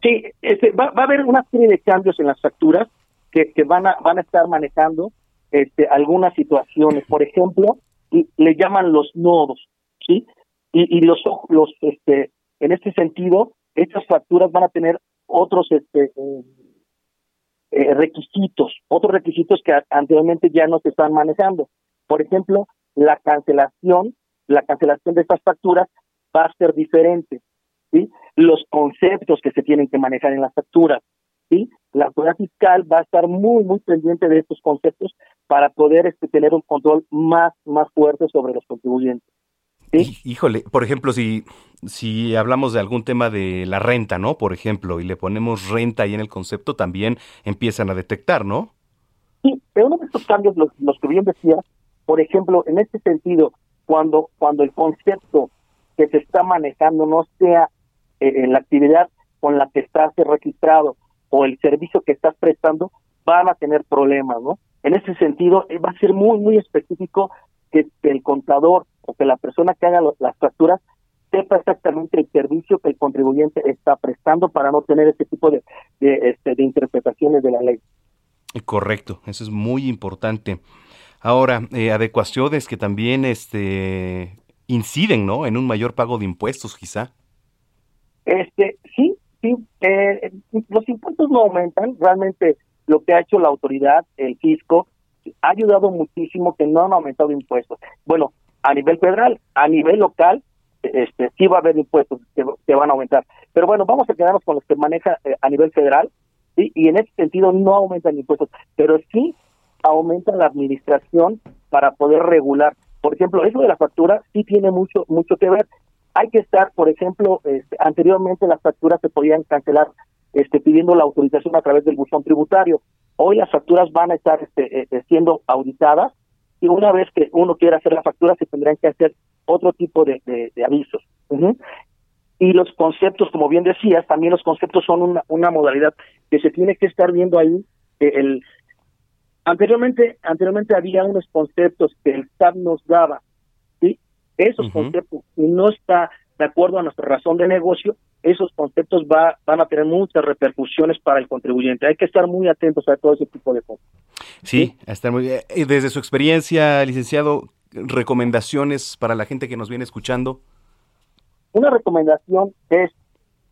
Sí, este, va, va a haber una serie de cambios en las facturas que, que van, a, van a estar manejando este, algunas situaciones. Por ejemplo, y- le llaman los nodos, ¿sí? Y, y los, los este, en este sentido, estas facturas van a tener otros este, eh, eh, requisitos, otros requisitos que anteriormente ya no se están manejando. Por ejemplo, la cancelación, la cancelación de estas facturas va a ser diferente, ¿sí? Los conceptos que se tienen que manejar en las facturas, ¿sí? la autoridad fiscal va a estar muy, muy pendiente de estos conceptos para poder este, tener un control más, más fuerte sobre los contribuyentes. Híjole, por ejemplo, si, si hablamos de algún tema de la renta, ¿no? Por ejemplo, y le ponemos renta ahí en el concepto, también empiezan a detectar, ¿no? Sí, pero uno de estos cambios, los, los que bien decía, por ejemplo, en este sentido, cuando, cuando el concepto que se está manejando no sea eh, en la actividad con la que estás registrado o el servicio que estás prestando, van a tener problemas, ¿no? En ese sentido, eh, va a ser muy, muy específico que, el contador o que la persona que haga las facturas sepa exactamente el servicio que el contribuyente está prestando para no tener este tipo de, de, este, de interpretaciones de la ley. Correcto, eso es muy importante. Ahora, eh, adecuaciones que también este, inciden, ¿no? En un mayor pago de impuestos, quizá. Este, sí, sí. Eh, los impuestos no aumentan. Realmente lo que ha hecho la autoridad, el fisco, ha ayudado muchísimo que no han aumentado impuestos. Bueno, a nivel federal, a nivel local, este, sí va a haber impuestos que, van a aumentar. Pero bueno, vamos a quedarnos con los que maneja eh, a nivel federal, y en ese sentido no aumentan impuestos, pero sí aumenta la administración para poder regular. Por ejemplo, eso de la factura sí tiene mucho mucho que ver. Hay que estar, por ejemplo, este, anteriormente las facturas se podían cancelar este, pidiendo la autorización a través del buzón tributario. Hoy las facturas van a estar este, eh, eh, siendo auditadas y una vez que uno quiera hacer la factura se tendrán que hacer otro tipo de, avisos. Y los conceptos, como bien decías, también los conceptos son una, una modalidad que se tiene que estar viendo ahí. El, Anteriormente, anteriormente había unos conceptos que el SAT nos daba, ¿sí? Esos conceptos, si no está de acuerdo a nuestra razón de negocio, esos conceptos va, van a tener muchas repercusiones para el contribuyente. Hay que estar muy atentos a todo ese tipo de cosas. Sí, estar muy eh, Desde su experiencia, licenciado, recomendaciones para la gente que nos viene escuchando. Una recomendación es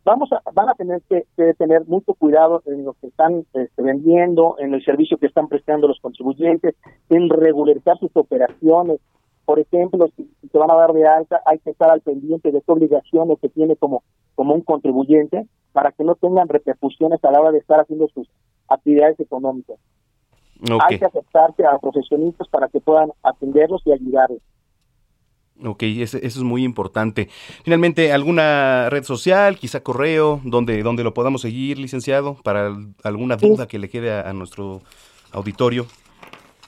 vamos a, van a tener que, tener mucho cuidado en lo que están este, vendiendo, en el servicio que están prestando los contribuyentes, en regularizar sus operaciones. Por ejemplo, si, se van a dar de alta, hay que estar al pendiente de qué obligaciones que tiene como, como un contribuyente para que no tengan repercusiones a la hora de estar haciendo sus actividades económicas. Hay que aceptarse a profesionistas para que puedan atenderlos y ayudarlos. Ok, eso, es muy importante. Finalmente, ¿alguna red social, quizá correo, donde, donde lo podamos seguir, licenciado, para alguna duda que le quede a, nuestro auditorio?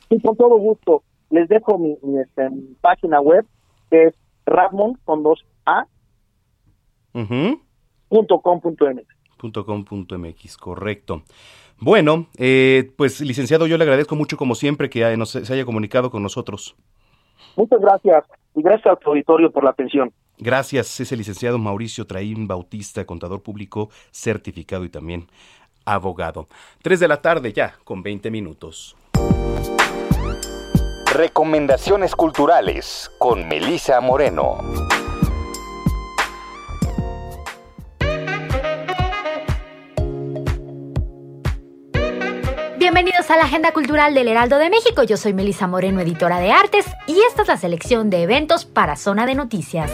Sí, con todo gusto. Les dejo mi, este, página web, que es ramon con dos A. punto com punto .mx, correcto. Bueno, eh, pues licenciado, yo le agradezco mucho como siempre que se haya comunicado con nosotros. Muchas gracias y gracias a tu auditorio por la atención. Gracias, es el licenciado Mauricio Traín Bautista, contador público certificado y también abogado. Tres de la tarde ya, con 20 minutos. Recomendaciones culturales con Melisa Moreno. Bienvenidos a la Agenda Cultural del Heraldo de México. Yo soy Melisa Moreno, editora de artes, y esta es la selección de eventos para Zona de Noticias.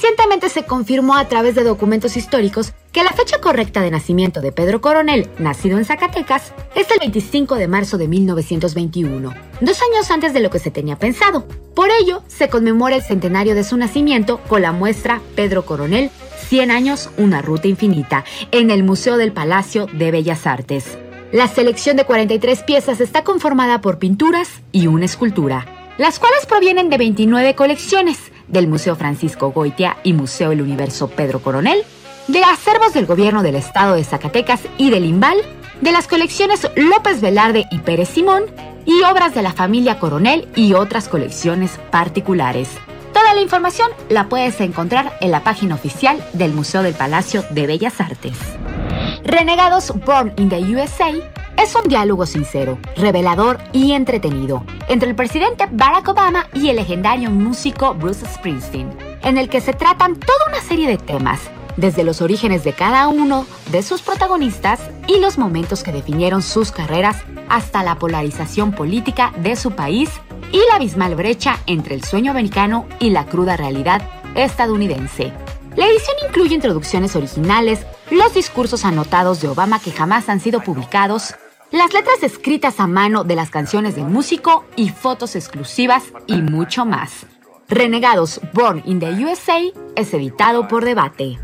Recientemente se confirmó a través de documentos históricos que la fecha correcta de nacimiento de Pedro Coronel, nacido en Zacatecas, es el 25 de marzo de 1921, dos años antes de lo que se tenía pensado. Por ello, se conmemora el centenario de su nacimiento con la muestra Pedro Coronel 100 años, una ruta infinita, en el Museo del Palacio de Bellas Artes. La selección de 43 piezas está conformada por pinturas y una escultura, las cuales provienen de 29 colecciones del Museo Francisco Goitia y Museo El Universo Pedro Coronel, de acervos del gobierno del estado de Zacatecas y del Imbal, de las colecciones López Velarde y Pérez Simón, y obras de la familia Coronel y otras colecciones particulares. Toda la información la puedes encontrar en la página oficial del Museo del Palacio de Bellas Artes. Renegados Born in the USA es un diálogo sincero, revelador y entretenido entre el presidente Barack Obama y el legendario músico Bruce Springsteen, en el que se tratan toda una serie de temas, desde los orígenes de cada uno de sus protagonistas y los momentos que definieron sus carreras hasta la polarización política de su país y la abismal brecha entre el sueño americano y la cruda realidad estadounidense. La edición incluye introducciones originales, los discursos anotados de Obama que jamás han sido publicados, las letras escritas a mano de las canciones del músico y fotos exclusivas y mucho más. Renegados Born in the USA es editado por debate.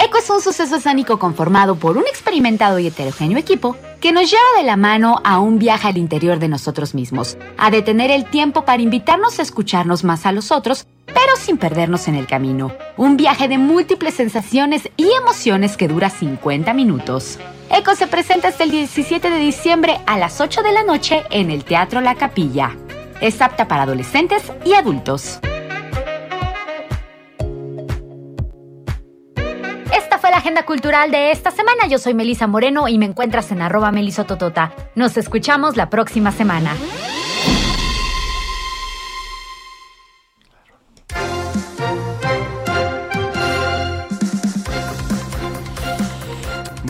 Eco es un suceso escénico conformado por un experimentado y heterogéneo equipo que nos lleva de la mano a un viaje al interior de nosotros mismos, a detener el tiempo para invitarnos a escucharnos más a los otros, pero sin perdernos en el camino. Un viaje de múltiples sensaciones y emociones que dura 50 minutos. Eco se presenta hasta el 17 de diciembre a las 8 de la noche en el Teatro La Capilla. Es apta para adolescentes y adultos. Esta fue la agenda cultural de esta semana. Yo soy Melisa Moreno y me encuentras en arroba melisototota. Nos escuchamos la próxima semana.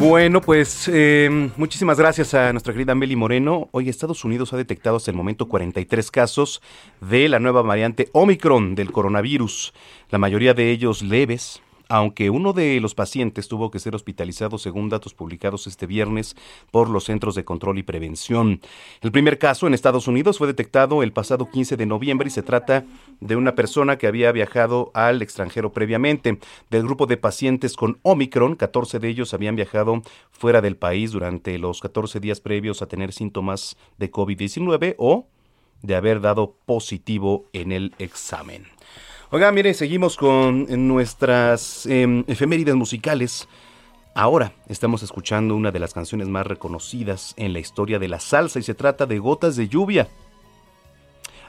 Bueno, pues eh, muchísimas gracias a nuestra querida Meli Moreno. Hoy Estados Unidos ha detectado hasta el momento 43 casos de la nueva variante Omicron del coronavirus, la mayoría de ellos leves, aunque uno de los pacientes tuvo que ser hospitalizado según datos publicados este viernes por los Centros de Control y Prevención. El primer caso en Estados Unidos fue detectado el pasado 15 de noviembre y se trata de una persona que había viajado al extranjero previamente. Del grupo de pacientes con Omicron, 14 de ellos habían viajado fuera del país durante los 14 días previos a tener síntomas de COVID-19 o de haber dado positivo en el examen. Oiga, mire, seguimos con nuestras eh, efemérides musicales. Ahora estamos escuchando una de las canciones más reconocidas en la historia de la salsa y se trata de Gotas de Lluvia.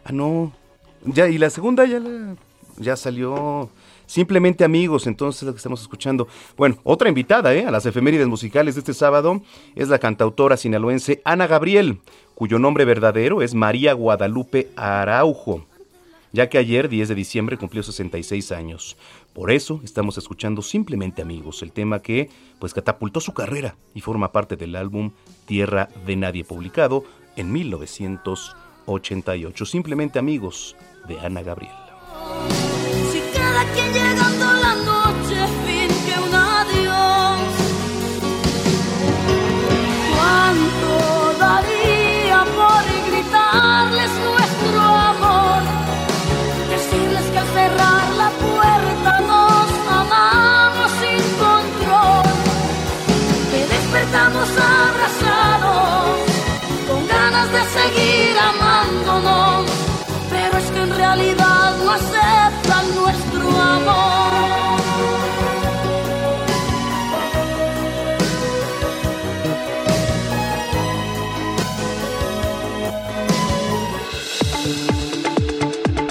Ah, no. Ya, y la segunda ya, ya salió. Simplemente amigos, entonces lo que estamos escuchando. Bueno, otra invitada ¿eh? a las efemérides musicales de este sábado es la cantautora sinaloense Ana Gabriel, cuyo nombre verdadero es María Guadalupe Araujo ya que ayer, 10 de diciembre, cumplió 66 años. Por eso estamos escuchando Simplemente Amigos, el tema que pues catapultó su carrera y forma parte del álbum Tierra de Nadie, publicado en 1988. Simplemente Amigos, de Ana Gabriel. Si cada quien llegando la noche finge un adiós, ¿cuánto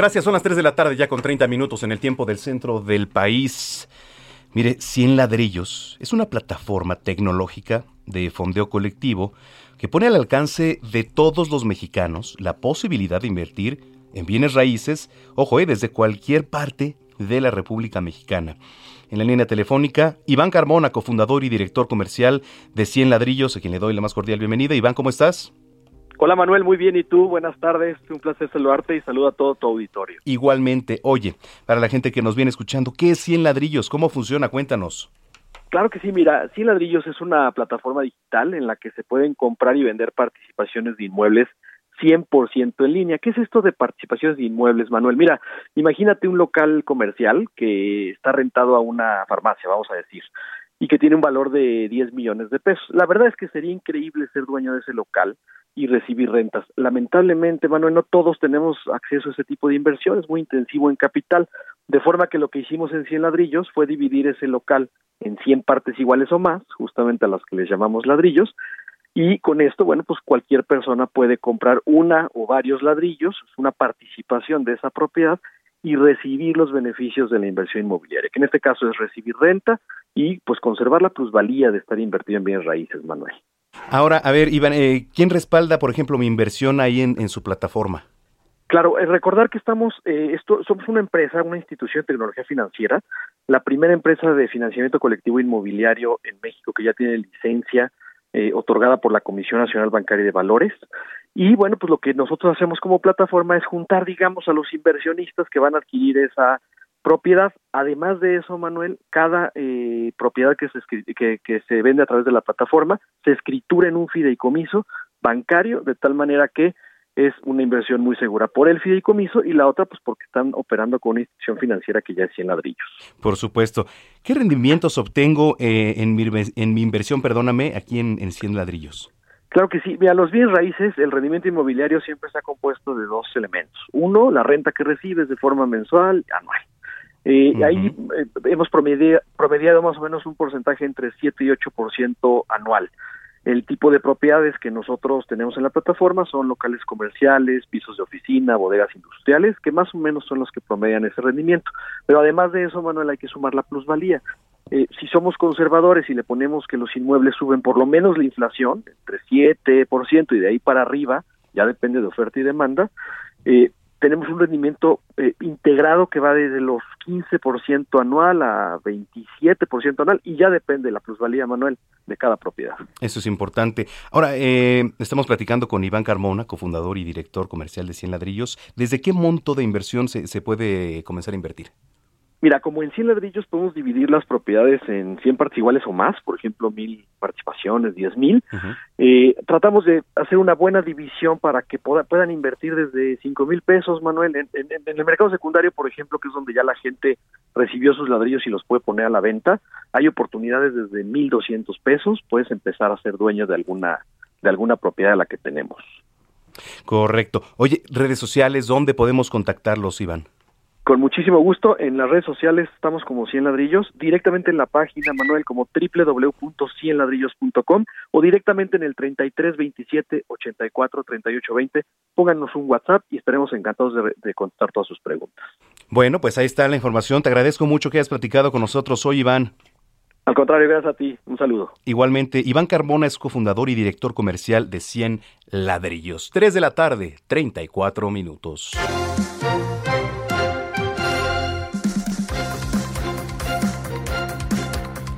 Gracias, son las 3 de la tarde ya con 30 minutos en el tiempo del centro del país. Mire, 100 ladrillos es una plataforma tecnológica de fondeo colectivo que pone al alcance de todos los mexicanos la posibilidad de invertir en bienes raíces, ojo, eh, desde cualquier parte de la República Mexicana. En la línea telefónica, Iván Carmona, cofundador y director comercial de 100 ladrillos, a quien le doy la más cordial bienvenida. Iván, ¿cómo estás? Hola Manuel, muy bien. ¿Y tú? Buenas tardes. Un placer saludarte y saludo a todo tu auditorio. Igualmente, oye, para la gente que nos viene escuchando, ¿qué es 100 ladrillos? ¿Cómo funciona? Cuéntanos. Claro que sí, mira, 100 ladrillos es una plataforma digital en la que se pueden comprar y vender participaciones de inmuebles 100% en línea. ¿Qué es esto de participaciones de inmuebles, Manuel? Mira, imagínate un local comercial que está rentado a una farmacia, vamos a decir, y que tiene un valor de 10 millones de pesos. La verdad es que sería increíble ser dueño de ese local y recibir rentas. Lamentablemente, Manuel, no todos tenemos acceso a ese tipo de inversión, es muy intensivo en capital, de forma que lo que hicimos en 100 ladrillos fue dividir ese local en 100 partes iguales o más, justamente a las que les llamamos ladrillos, y con esto, bueno, pues cualquier persona puede comprar una o varios ladrillos, una participación de esa propiedad, y recibir los beneficios de la inversión inmobiliaria, que en este caso es recibir renta y pues conservar la plusvalía de estar invertido en bienes raíces, Manuel. Ahora, a ver, Iván, eh, ¿quién respalda, por ejemplo, mi inversión ahí en, en su plataforma? Claro, eh, recordar que estamos, eh, esto, somos una empresa, una institución de tecnología financiera, la primera empresa de financiamiento colectivo inmobiliario en México que ya tiene licencia eh, otorgada por la Comisión Nacional Bancaria de Valores. Y bueno, pues lo que nosotros hacemos como plataforma es juntar, digamos, a los inversionistas que van a adquirir esa propiedad. Además de eso, Manuel, cada eh, propiedad que se, que, que se vende a través de la plataforma se escritura en un fideicomiso bancario, de tal manera que es una inversión muy segura por el fideicomiso y la otra pues porque están operando con una institución financiera que ya es 100 ladrillos. Por supuesto. ¿Qué rendimientos obtengo eh, en, mi, en mi inversión, perdóname, aquí en, en 100 ladrillos? Claro que sí. Mira, los bienes raíces, el rendimiento inmobiliario siempre está compuesto de dos elementos. Uno, la renta que recibes de forma mensual, anual. Eh, uh -huh. Ahí eh, hemos promediado, promediado, más o menos un porcentaje entre 7 y 8% anual. El tipo de propiedades que nosotros tenemos en la plataforma son locales comerciales, pisos de oficina, bodegas industriales, que más o menos son los que promedian ese rendimiento. Pero además de eso, Manuel, hay que sumar la plusvalía. Eh, si somos conservadores y le ponemos que los inmuebles suben por lo menos la inflación, entre 7% y de ahí para arriba, ya depende de oferta y demanda, eh, tenemos un rendimiento eh, integrado que va desde los 15% anual a 27% anual y ya depende la plusvalía, Manuel, de cada propiedad. Eso es importante. Ahora, eh, estamos platicando con Iván Carmona, cofundador y director comercial de Cien Ladrillos. ¿Desde qué monto de inversión se, se puede comenzar a invertir? Mira, como en 100 ladrillos podemos dividir las propiedades en 100 partes iguales o más, por ejemplo, mil participaciones, 10 mil. Uh -huh. eh, tratamos de hacer una buena división para que pueda, puedan invertir desde 5 mil pesos, Manuel. En, en, en, el mercado secundario, por ejemplo, que es donde ya la gente recibió sus ladrillos y los puede poner a la venta, hay oportunidades desde 1.200 pesos, puedes empezar a ser dueño de alguna, de alguna propiedad de la que tenemos. Correcto. Oye, redes sociales, ¿dónde podemos contactarlos, Iván? Con muchísimo gusto. En las redes sociales estamos como 100 ladrillos, directamente en la página, Manuel, como www.cienladrillos.com o directamente en el 33 27 84 38 20. Pónganos un WhatsApp y estaremos encantados de, de contestar todas sus preguntas. Bueno, pues ahí está la información. Te agradezco mucho que hayas platicado con nosotros. Soy Iván. Al contrario, gracias a ti. Un saludo. Igualmente, Iván Carbona es cofundador y director comercial de 100 Ladrillos. 3 de la tarde, 34 minutos.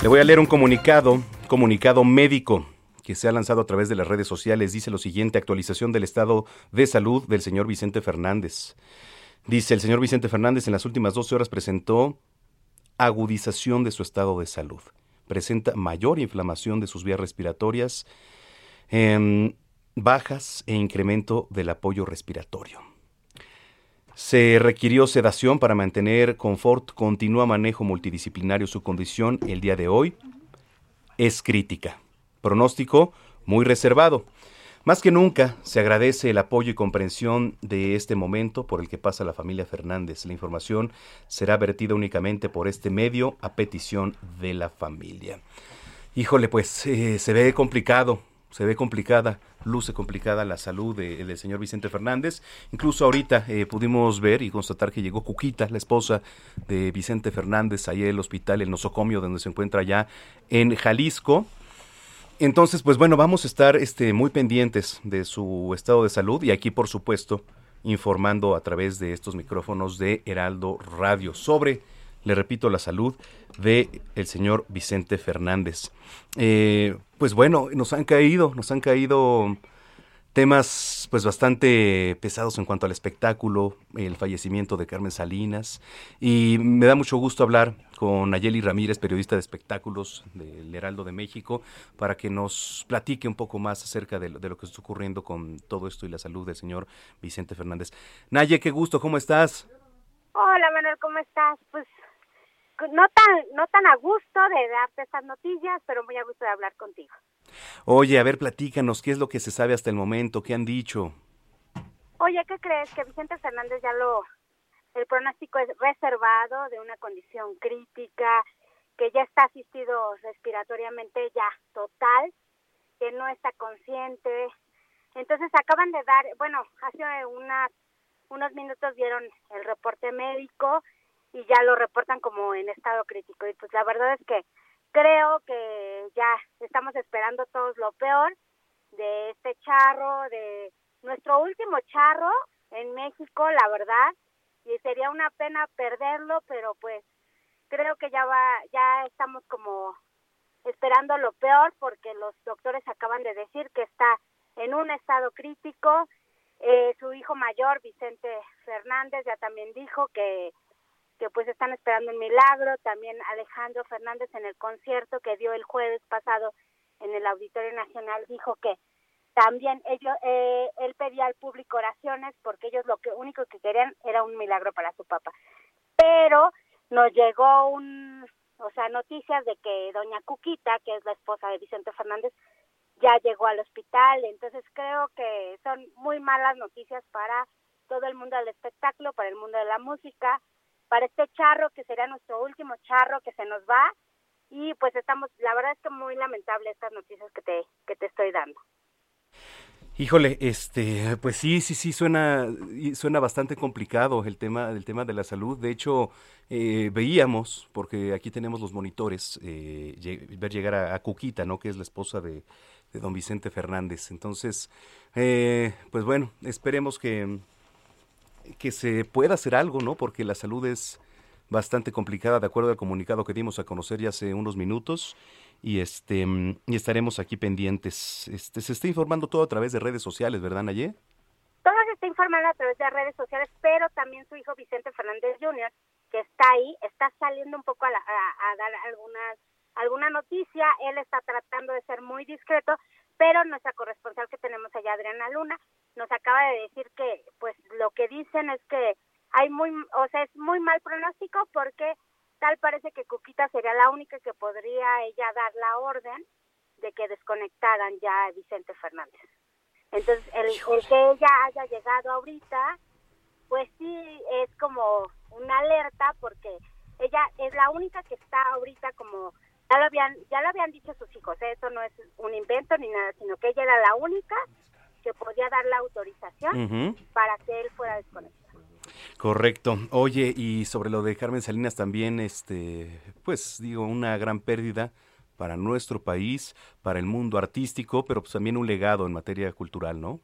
Le voy a leer un comunicado, comunicado médico que se ha lanzado a través de las redes sociales. Dice lo siguiente, actualización del estado de salud del señor Vicente Fernández. Dice, el señor Vicente Fernández en las últimas 12 horas presentó agudización de su estado de salud. Presenta mayor inflamación de sus vías respiratorias, eh, bajas e incremento del apoyo respiratorio. Se requirió sedación para mantener confort, continúa manejo multidisciplinario su condición el día de hoy. Es crítica. Pronóstico muy reservado. Más que nunca se agradece el apoyo y comprensión de este momento por el que pasa la familia Fernández. La información será vertida únicamente por este medio a petición de la familia. Híjole, pues eh, se ve complicado, se ve complicada, luce complicada la salud de, del señor Vicente Fernández. Incluso ahorita eh, pudimos ver y constatar que llegó Cuquita, la esposa de Vicente Fernández, ahí en el hospital, el nosocomio, donde se encuentra ya en Jalisco. Entonces, pues bueno, vamos a estar este, muy pendientes de su estado de salud y aquí, por supuesto, informando a través de estos micrófonos de Heraldo Radio sobre, le repito, la salud de el señor Vicente Fernández. Eh, pues bueno, nos han caído, nos han caído temas pues bastante pesados en cuanto al espectáculo, el fallecimiento de Carmen Salinas y me da mucho gusto hablar con Nayeli Ramírez, periodista de espectáculos del Heraldo de México, para que nos platique un poco más acerca de lo, de lo, que está ocurriendo con todo esto y la salud del señor Vicente Fernández. Naye, qué gusto, ¿cómo estás? Hola Manuel, ¿cómo estás? Pues no tan, no tan a gusto de darte estas noticias, pero muy a gusto de hablar contigo. Oye, a ver, platícanos, ¿qué es lo que se sabe hasta el momento? ¿Qué han dicho? Oye, ¿qué crees? Que Vicente Fernández ya lo... El pronóstico es reservado de una condición crítica, que ya está asistido respiratoriamente ya total, que no está consciente. Entonces acaban de dar, bueno, hace unas unos minutos dieron el reporte médico y ya lo reportan como en estado crítico. Y pues la verdad es que creo que ya estamos esperando todos lo peor de este charro, de nuestro último charro en México, la verdad, y sería una pena perderlo, pero pues creo que ya va, ya estamos como esperando lo peor porque los doctores acaban de decir que está en un estado crítico. Eh, su hijo mayor, Vicente Fernández, ya también dijo que, que pues están esperando un milagro. También Alejandro Fernández en el concierto que dio el jueves pasado en el Auditorio Nacional dijo que también ellos, eh, él pedía al público oraciones porque ellos lo que único que querían era un milagro para su papá. Pero nos llegó un, o sea, noticias de que doña Cuquita, que es la esposa de Vicente Fernández, ya llegó al hospital. Entonces creo que son muy malas noticias para todo el mundo del espectáculo, para el mundo de la música, para este charro que será nuestro último charro que se nos va. Y pues estamos, la verdad es que muy lamentable estas noticias que te, que te estoy dando. Híjole, este, pues sí, sí, sí, suena, suena bastante complicado el tema, el tema de la salud. De hecho, eh, veíamos, porque aquí tenemos los monitores, eh, ver llegar a, Cuquita, ¿no? Que es la esposa de, don Vicente Fernández. Entonces, eh, pues bueno, esperemos que, que se pueda hacer algo, ¿no? Porque la salud es bastante complicada, de acuerdo al comunicado que dimos a conocer ya hace unos minutos y este y estaremos aquí pendientes. Este se está informando todo a través de redes sociales, ¿verdad, Nayé? Todo se está informando a través de redes sociales, pero también su hijo Vicente Fernández Jr., que está ahí, está saliendo un poco a, a, dar algunas alguna noticia, él está tratando de ser muy discreto, pero nuestra corresponsal que tenemos allá, Adriana Luna, nos acaba de decir que pues lo que dicen es que hay muy, o sea, es muy mal pronóstico porque tal parece que Cuquita sería la única que podría ella dar la orden de que desconectaran ya a Vicente Fernández. Entonces, el, que ella haya llegado ahorita, pues sí es como una alerta porque ella es la única que está ahorita como ya lo habían ya lo habían dicho sus hijos, ¿eh? eso no es un invento ni nada, sino que ella era la única que podía dar la autorización para que él fuera desconectado. Correcto. Oye, y sobre lo de Carmen Salinas también, este, pues digo, una gran pérdida para nuestro país, para el mundo artístico, pero pues también un legado en materia cultural, ¿no?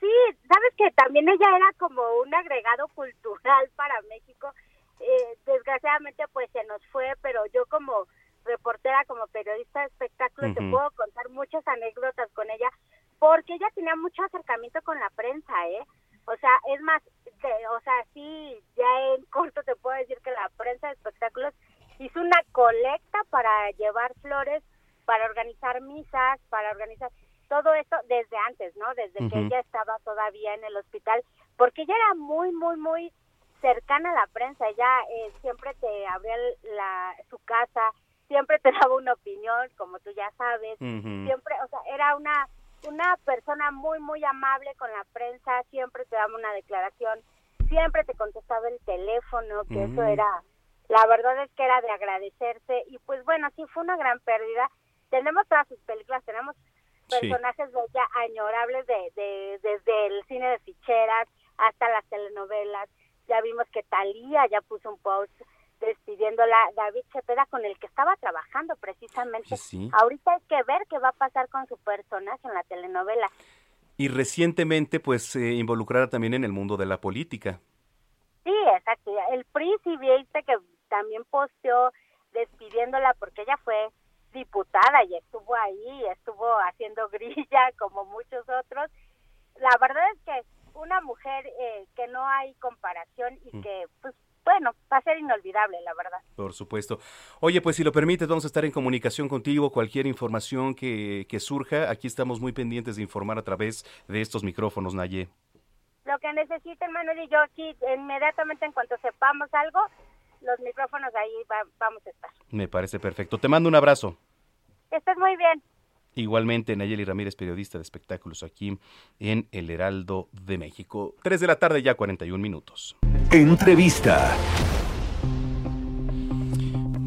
Sí, sabes que también ella era como un agregado cultural para México. Eh, desgraciadamente pues se nos fue, pero yo como reportera, como periodista de espectáculos, te puedo contar muchas anécdotas con ella, porque ella tenía mucho acercamiento con la prensa, ¿eh? O sea, es más, que, o sea, sí, ya en corto te puedo decir que la prensa de espectáculos hizo una colecta para llevar flores, para organizar misas, para organizar todo esto desde antes, ¿no? Desde que ella estaba todavía en el hospital, porque ella era muy, muy, muy cercana a la prensa. Ella eh, siempre te abría la, su casa, siempre te daba una opinión, como tú ya sabes. Siempre, o sea, era una una persona muy, muy amable con la prensa, siempre te daba una declaración, siempre te contestaba el teléfono, que eso era, la verdad es que era de agradecerse y pues bueno, sí fue una gran pérdida. Tenemos todas sus películas, tenemos personajes de ella añorables de, de, desde el cine de ficheras hasta las telenovelas. Ya vimos que Talía ya puso un post despidiéndola David Cepeda con el que estaba trabajando precisamente. Ahorita hay que ver qué va a pasar con su personaje en la telenovela. Y recientemente pues eh, involucrada también en el mundo de la política. Sí, exacto. El PRI sí viste que también posteó despidiéndola porque ella fue diputada y estuvo ahí, estuvo haciendo grilla como muchos otros. La verdad es que una mujer eh, que no hay comparación y mm. que pues bueno, va a ser inolvidable, la verdad. Por supuesto. Oye, pues si lo permites, vamos a estar en comunicación contigo. Cualquier información que, que surja, aquí estamos muy pendientes de informar a través de estos micrófonos, Naye. Lo que necesiten, Manuel y yo aquí, inmediatamente en cuanto sepamos algo, los micrófonos ahí vamos a estar. Me parece perfecto. Te mando un abrazo. Estás muy bien. Igualmente, Nayeli Ramírez, periodista de espectáculos aquí en El Heraldo de México. Tres de la tarde, ya 41 minutos. Entrevista.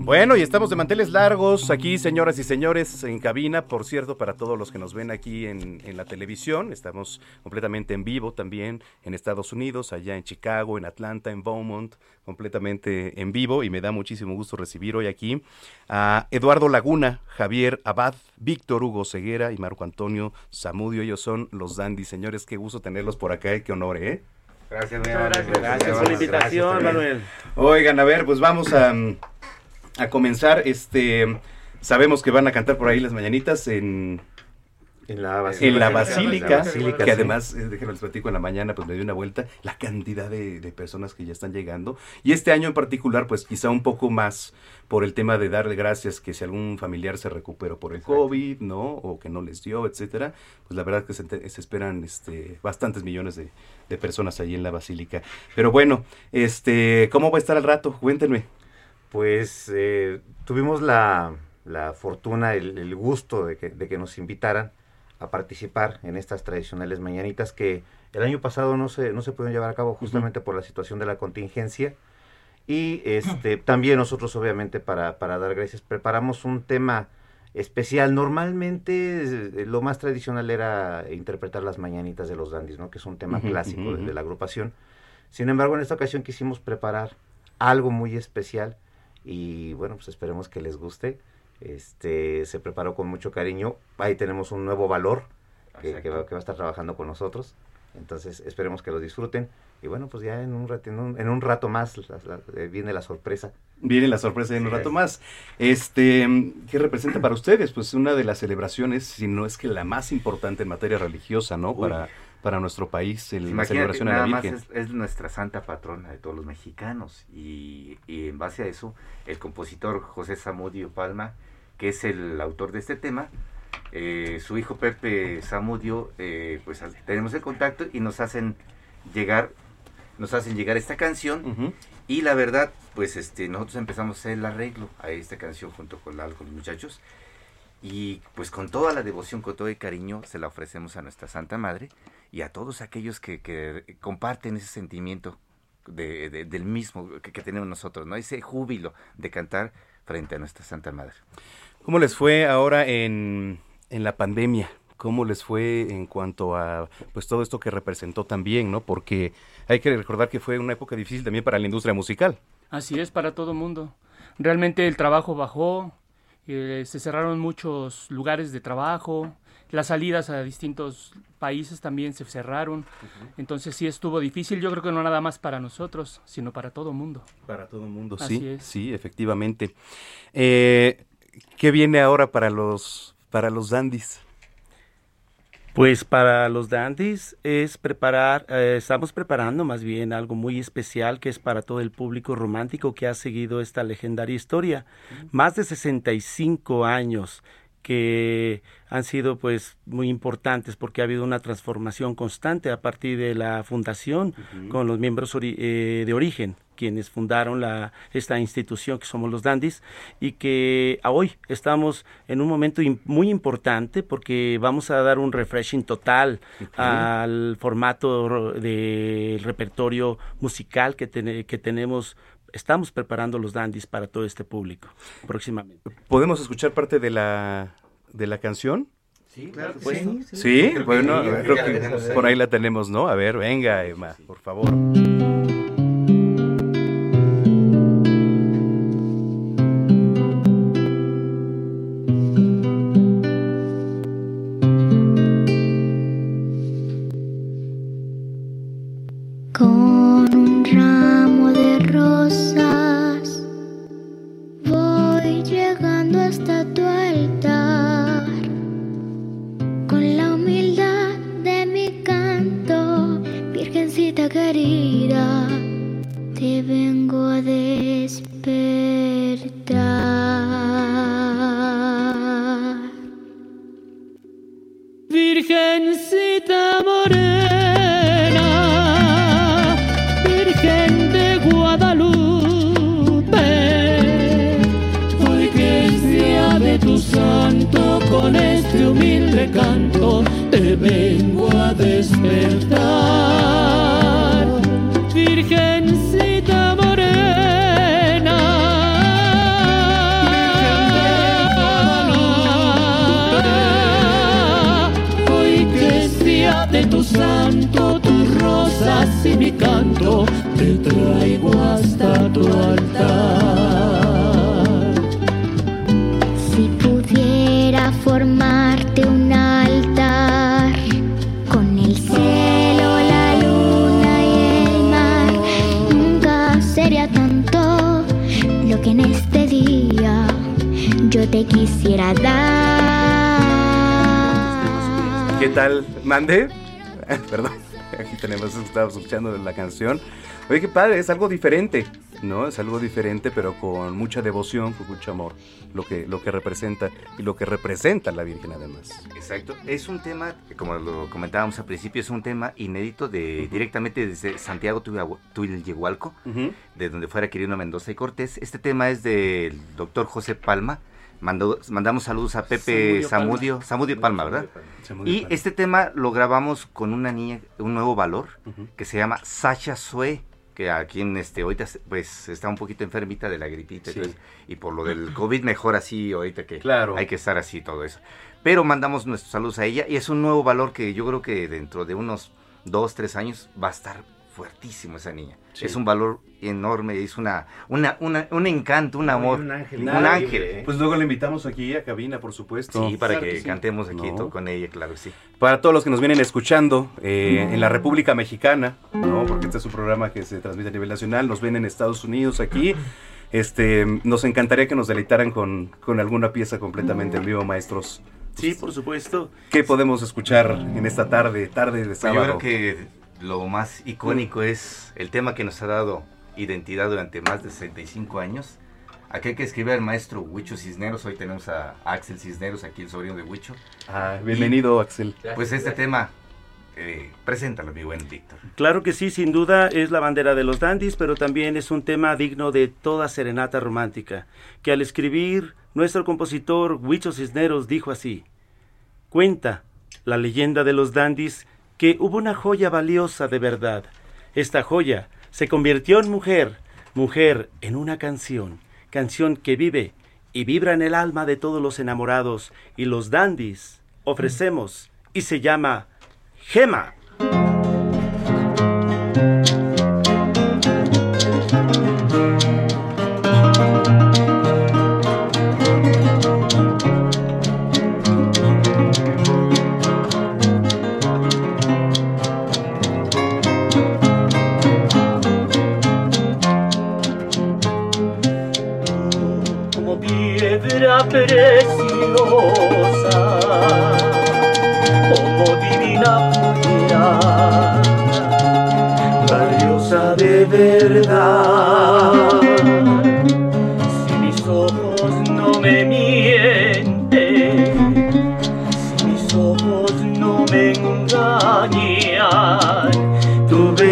Bueno, y estamos de manteles largos aquí, señoras y señores, en cabina. Por cierto, para todos los que nos ven aquí en, en, la televisión, estamos completamente en vivo también en Estados Unidos, allá en Chicago, en Atlanta, en Beaumont, completamente en vivo. Y me da muchísimo gusto recibir hoy aquí a Eduardo Laguna, Javier Abad, Víctor Hugo Ceguera y Marco Antonio Zamudio. Ellos son los Dandy. Señores, qué gusto tenerlos por acá, qué honor, ¿eh? Gracias, gracias, gracias, por la invitación, Manuel. Oigan, a ver, pues vamos a a comenzar, este, sabemos que van a cantar por ahí las mañanitas en... En la basílica. En la basílica, que además, eh, déjenme les platico, en la mañana pues me dio una vuelta, la cantidad de, de, personas que ya están llegando. Y este año en particular, pues quizá un poco más por el tema de darle gracias que si algún familiar se recuperó por el COVID, ¿no? O que no les dio, etcétera. Pues la verdad que se, se esperan este, bastantes millones de, de, personas ahí en la basílica. Pero bueno, este, ¿cómo va a estar al rato? Cuéntenme. Pues eh, tuvimos la, la fortuna, el, el gusto de que, de que, nos invitaran a participar en estas tradicionales mañanitas que el año pasado no se, no se pudieron llevar a cabo justamente uh -huh. por la situación de la contingencia. Y este, también nosotros obviamente para, para dar gracias preparamos un tema especial. Normalmente eh, lo más tradicional era interpretar las mañanitas de los dandies, ¿no? que es un tema uh -huh, clásico uh -huh. de, de la agrupación. Sin embargo, en esta ocasión quisimos preparar algo muy especial y bueno, pues esperemos que les guste. Este se preparó con mucho cariño. Ahí tenemos un nuevo valor que, que, va, que, va, a estar trabajando con nosotros. Entonces esperemos que lo disfruten. Y bueno, pues ya en un rato, en un, en un rato más la, la, eh, viene la sorpresa. Viene la sorpresa en sí, un rato es. más. Este, ¿qué representa para ustedes? Pues una de las celebraciones, si no es que la más importante en materia religiosa, ¿no? Uy. Para para nuestro país, el, la celebración nada a la Virgen. Más es, es, nuestra santa patrona de todos los mexicanos y, y, en base a eso, el compositor José Zamudio Palma, que es el autor de este tema, eh, su hijo Pepe Zamudio, eh, pues tenemos el contacto y nos hacen llegar, nos hacen llegar esta canción uh -huh. y la verdad, pues este, nosotros empezamos a hacer el arreglo a esta canción junto con, la, con los muchachos y pues con toda la devoción, con todo el cariño, se la ofrecemos a nuestra Santa Madre y a todos aquellos que, que comparten ese sentimiento de, de, del mismo que, que, tenemos nosotros, ¿no? Ese júbilo de cantar frente a nuestra Santa Madre. ¿Cómo les fue ahora en, en la pandemia? ¿Cómo les fue en cuanto a pues todo esto que representó también, ¿no? Porque hay que recordar que fue una época difícil también para la industria musical. Así es, para todo mundo. Realmente el trabajo bajó, eh, se cerraron muchos lugares de trabajo, las salidas a distintos países también se cerraron. Uh -huh. Entonces sí estuvo difícil, yo creo que no nada más para nosotros, sino para todo el mundo. Para todo mundo, Así sí. Es. Sí, efectivamente. Eh, ¿Qué viene ahora para los, para los dandies? Pues para los dandies es preparar, eh, estamos preparando más bien algo muy especial que es para todo el público romántico que ha seguido esta legendaria historia. Uh -huh. Más de 65 años que han sido pues muy importantes porque ha habido una transformación constante a partir de la fundación uh -huh. con los miembros ori eh, de origen quienes fundaron la, esta institución que somos los Dandis y que a hoy estamos en un momento muy importante porque vamos a dar un refreshing total okay. al formato del repertorio musical que, ten que tenemos estamos preparando los dandies para todo este público próximamente. ¿Podemos escuchar parte de la, de la canción? Sí, claro que pues, sí. Sí, sí creo bueno, que, creo que por ahí la tenemos, ¿no? A ver, venga, Emma, sí. por favor. Mi canto, te traigo hasta tu altar. Si pudiera formarte un altar con el cielo, la luna y el mar, nunca sería tanto lo que en este día yo te quisiera dar. ¿Qué tal? ¿Mande? Perdón, tenemos, estábamos escuchando la canción. Oye, qué padre, es algo diferente, ¿no? Es algo diferente, pero con mucha devoción, con mucho amor, lo que, lo que representa y lo que representa la Virgen además. Exacto. Es un tema, como lo comentábamos al principio, es un tema inédito de directamente desde Santiago Tuya- Tuyelhualco, de donde fuera Quirino Mendoza y Cortés. Este tema es del doctor José Palma. Mandó- mandamos saludos a Pepe Palma. Samudio, Samudio Palma, ¿verdad? Y Palma. este tema lo grabamos con una niña, un nuevo valor, que se llama Sasha Sue, que aquí en este, ahorita pues está un poquito enfermita de la gripita y Sí. eso. y por lo del COVID mejor así ahorita que Claro. hay que estar así todo eso. Pero mandamos nuestros saludos a ella y es un nuevo valor que yo creo que dentro de unos dos, tres años va a estar fuertísimo esa niña. Sí. Es un valor enorme, es una, una, una- un encanto, un amor. un ángel. Un ángel. Pues luego le invitamos aquí a cabina, por supuesto. Sí, para Claro que sí. cantemos aquí No. con ella, claro, sí. Para todos los que nos vienen escuchando eh, en la República Mexicana, ¿no? Porque este es un programa que se transmite a nivel nacional, nos ven en Estados Unidos aquí. Este, nos encantaría que nos deleitaran con, con alguna pieza completamente en vivo, maestros. Sí, por supuesto. ¿Qué podemos escuchar en esta tarde, tarde de Pues sábado? Yo creo que lo más icónico es el tema que nos ha dado identidad durante más de 65 años. Aquel que escribe el maestro Huicho Cisneros, hoy tenemos a Axel Cisneros, aquí el sobrino de Huicho. Ah, bienvenido, Axel. Pues este tema, eh, preséntalo, mi buen Víctor. Claro que sí, sin duda es la bandera de los dandies, pero también es un tema digno de toda serenata romántica, que al escribir nuestro compositor Huicho Cisneros dijo así, cuenta la leyenda de los dandies que hubo una joya valiosa de verdad. Esta joya se convirtió en mujer, mujer en una canción, canción que vive y vibra en el alma de todos los enamorados y los dandies ofrecemos y se llama Gema.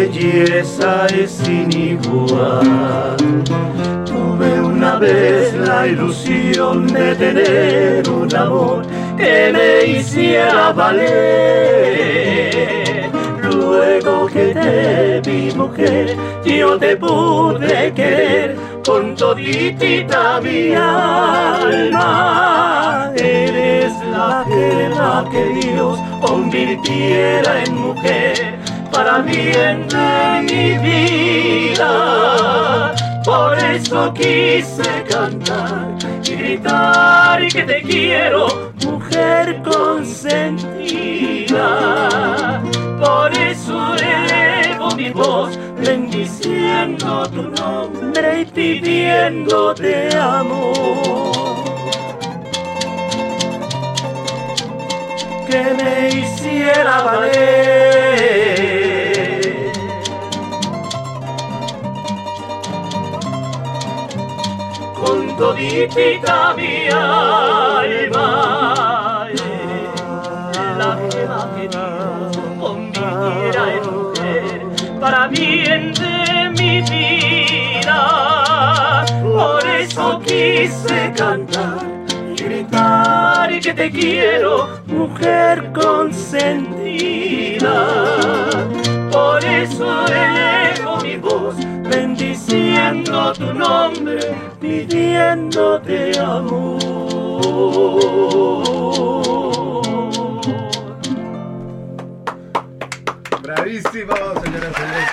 Belleza es sin. Tuve una vez la ilusión de tener un amor que me hiciera valer. Luego que te vi mujer, yo te pude querer con toditita mi alma. Eres la que Dios convirtiera en mujer para bien de mi vida. Por eso quise cantar y gritar y que te quiero, mujer consentida. Por eso elevo mi voz, bendiciendo tu nombre y pidiéndote amor. Que me hiciera valer. Con toditita mi alma. La gema que Dios convirtiera en mujer para bien de mi vida. Por eso quise cantar y gritar que te quiero, mujer consentida. Por eso elevo mi voz, bendiciendo tu nombre, pidiéndote amor. Bravísimo, señoras y señores.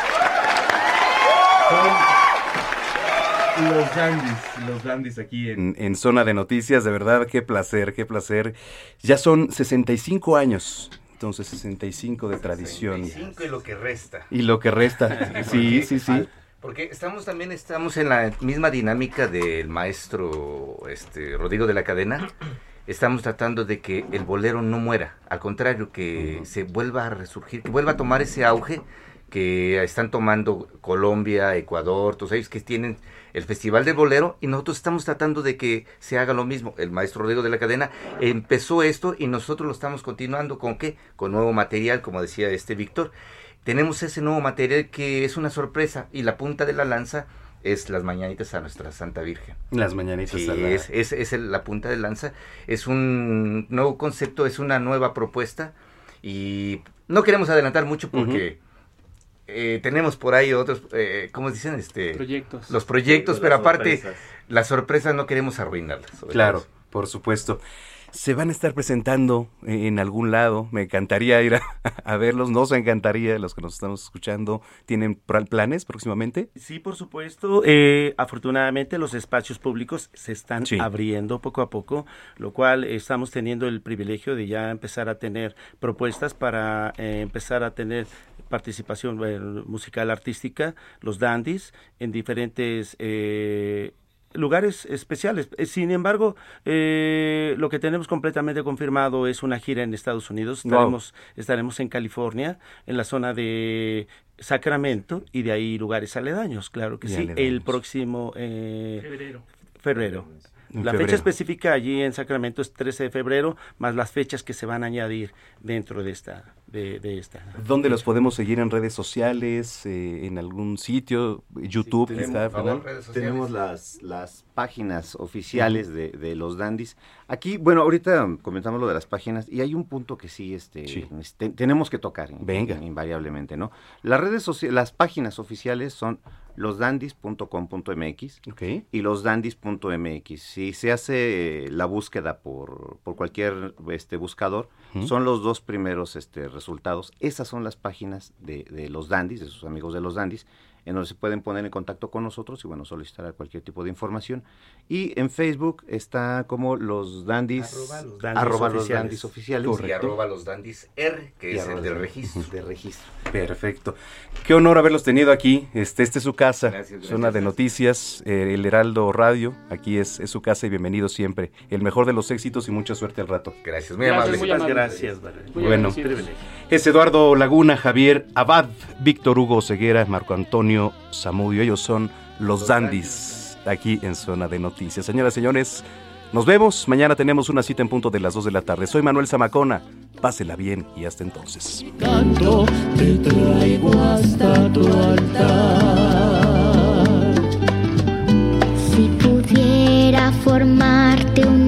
Los dandies, los dandies aquí en... Zona de Noticias, de verdad, qué placer, qué placer. Ya son 65 años entonces 65 de tradición. 65 y lo que resta. Y lo que resta, sí, sí, sí. Porque estamos también estamos en la misma dinámica del maestro este Rodrigo de la Cadena. Estamos tratando de que el bolero no muera, al contrario, que se vuelva a resurgir, que vuelva a tomar ese auge que están tomando Colombia, Ecuador, todos ellos que tienen el Festival del Bolero y nosotros estamos tratando de que se haga lo mismo. El maestro Rodrigo de la Cadena empezó esto y nosotros lo estamos continuando con qué? Con nuevo material, como decía este Víctor. Tenemos ese nuevo material que es una sorpresa y la punta de la lanza es las mañanitas a nuestra Santa Virgen. Las mañanitas Sí, a la- es, es, es el- la punta de lanza. Es un nuevo concepto, es una nueva propuesta y no queremos adelantar mucho porque eh, tenemos por ahí otros, eh, ¿cómo dicen? Este, Proyectos. Los proyectos, Sí, pero las aparte sorpresas. las sorpresas no queremos arruinarlas. sobre Claro, por supuesto. Se van a estar presentando en algún lado. Me encantaría ir a, a verlos. Nos encantaría, los que nos estamos escuchando. ¿Tienen planes próximamente? Sí, por supuesto. Eh, afortunadamente los espacios públicos se están Sí. abriendo poco a poco, lo cual estamos teniendo el privilegio de ya empezar a tener propuestas para eh, empezar a tener participación eh, musical artística, los dandies, en diferentes eh, lugares especiales. Eh, Sin embargo, eh, lo que tenemos completamente confirmado es una gira en Estados Unidos. Wow. Estaremos, estaremos en California, en la zona de Sacramento y de ahí lugares aledaños, claro que Y sí. El próximo eh, Febrero. febrero. En la febrero. fecha específica allí en Sacramento es 13 de febrero, más las fechas que se van a añadir dentro de esta. De, de esta. ¿Dónde los podemos seguir en redes sociales? eh, ¿En algún sitio? ¿YouTube? tenemos, quizá, por favor, tenemos las, las páginas oficiales de, de los dandis. Aquí, bueno, ahorita comentamos lo de las páginas y hay un punto que sí, este, este, tenemos que tocar Venga. invariablemente, ¿no? Las redes sociales, las páginas oficiales son losdandis.com.mx y losdandis.mx. Si se hace eh, la búsqueda por, por cualquier este, buscador, son los dos primeros este, resultados. Esas son las páginas de, de los dandis, de sus amigos de los dandis, en donde se pueden poner en contacto con nosotros y bueno, solicitar cualquier tipo de información. Y en Facebook está como los dandis, Arroba los dandis arroba los oficiales. dandis oficiales. Y arroba los dandis R, que Y es el los- registro. De registro. Perfecto. Qué honor haberlos tenido aquí. Este, este es su casa, Gracias, gracias, zona de noticias, eh, el Heraldo Radio. Aquí es, es su casa y bienvenido siempre. El mejor de los éxitos y mucha suerte al rato. Gracias, muy Gracias, amable. amable. Gracias, Valeria. Muy Bueno, agradecidos. Es Eduardo Laguna, Javier Abad, Víctor Hugo Ceguera, Marco Antonio Zamudio. Ellos son los Dandis, aquí en Zona de Noticias. Señoras y señores, nos vemos. Mañana tenemos una cita en punto de las 2 de la tarde. Soy Manuel Zamacona. Pásela bien y hasta entonces. canto te traigo hasta tu altar. Si pudiera formarte un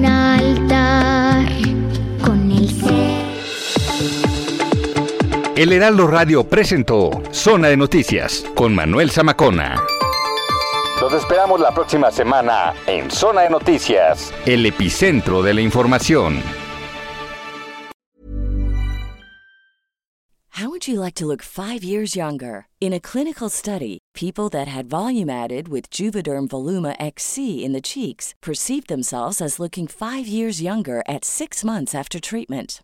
El Heraldo Radio presentó Zona de Noticias con Manuel Zamacona. Los esperamos la próxima semana en Zona de Noticias, el epicentro de la información. How would you like to look five years younger? In a clinical study, people that had volume added with Juvederm Voluma XC in the cheeks perceived themselves as looking five years younger at six months after treatment.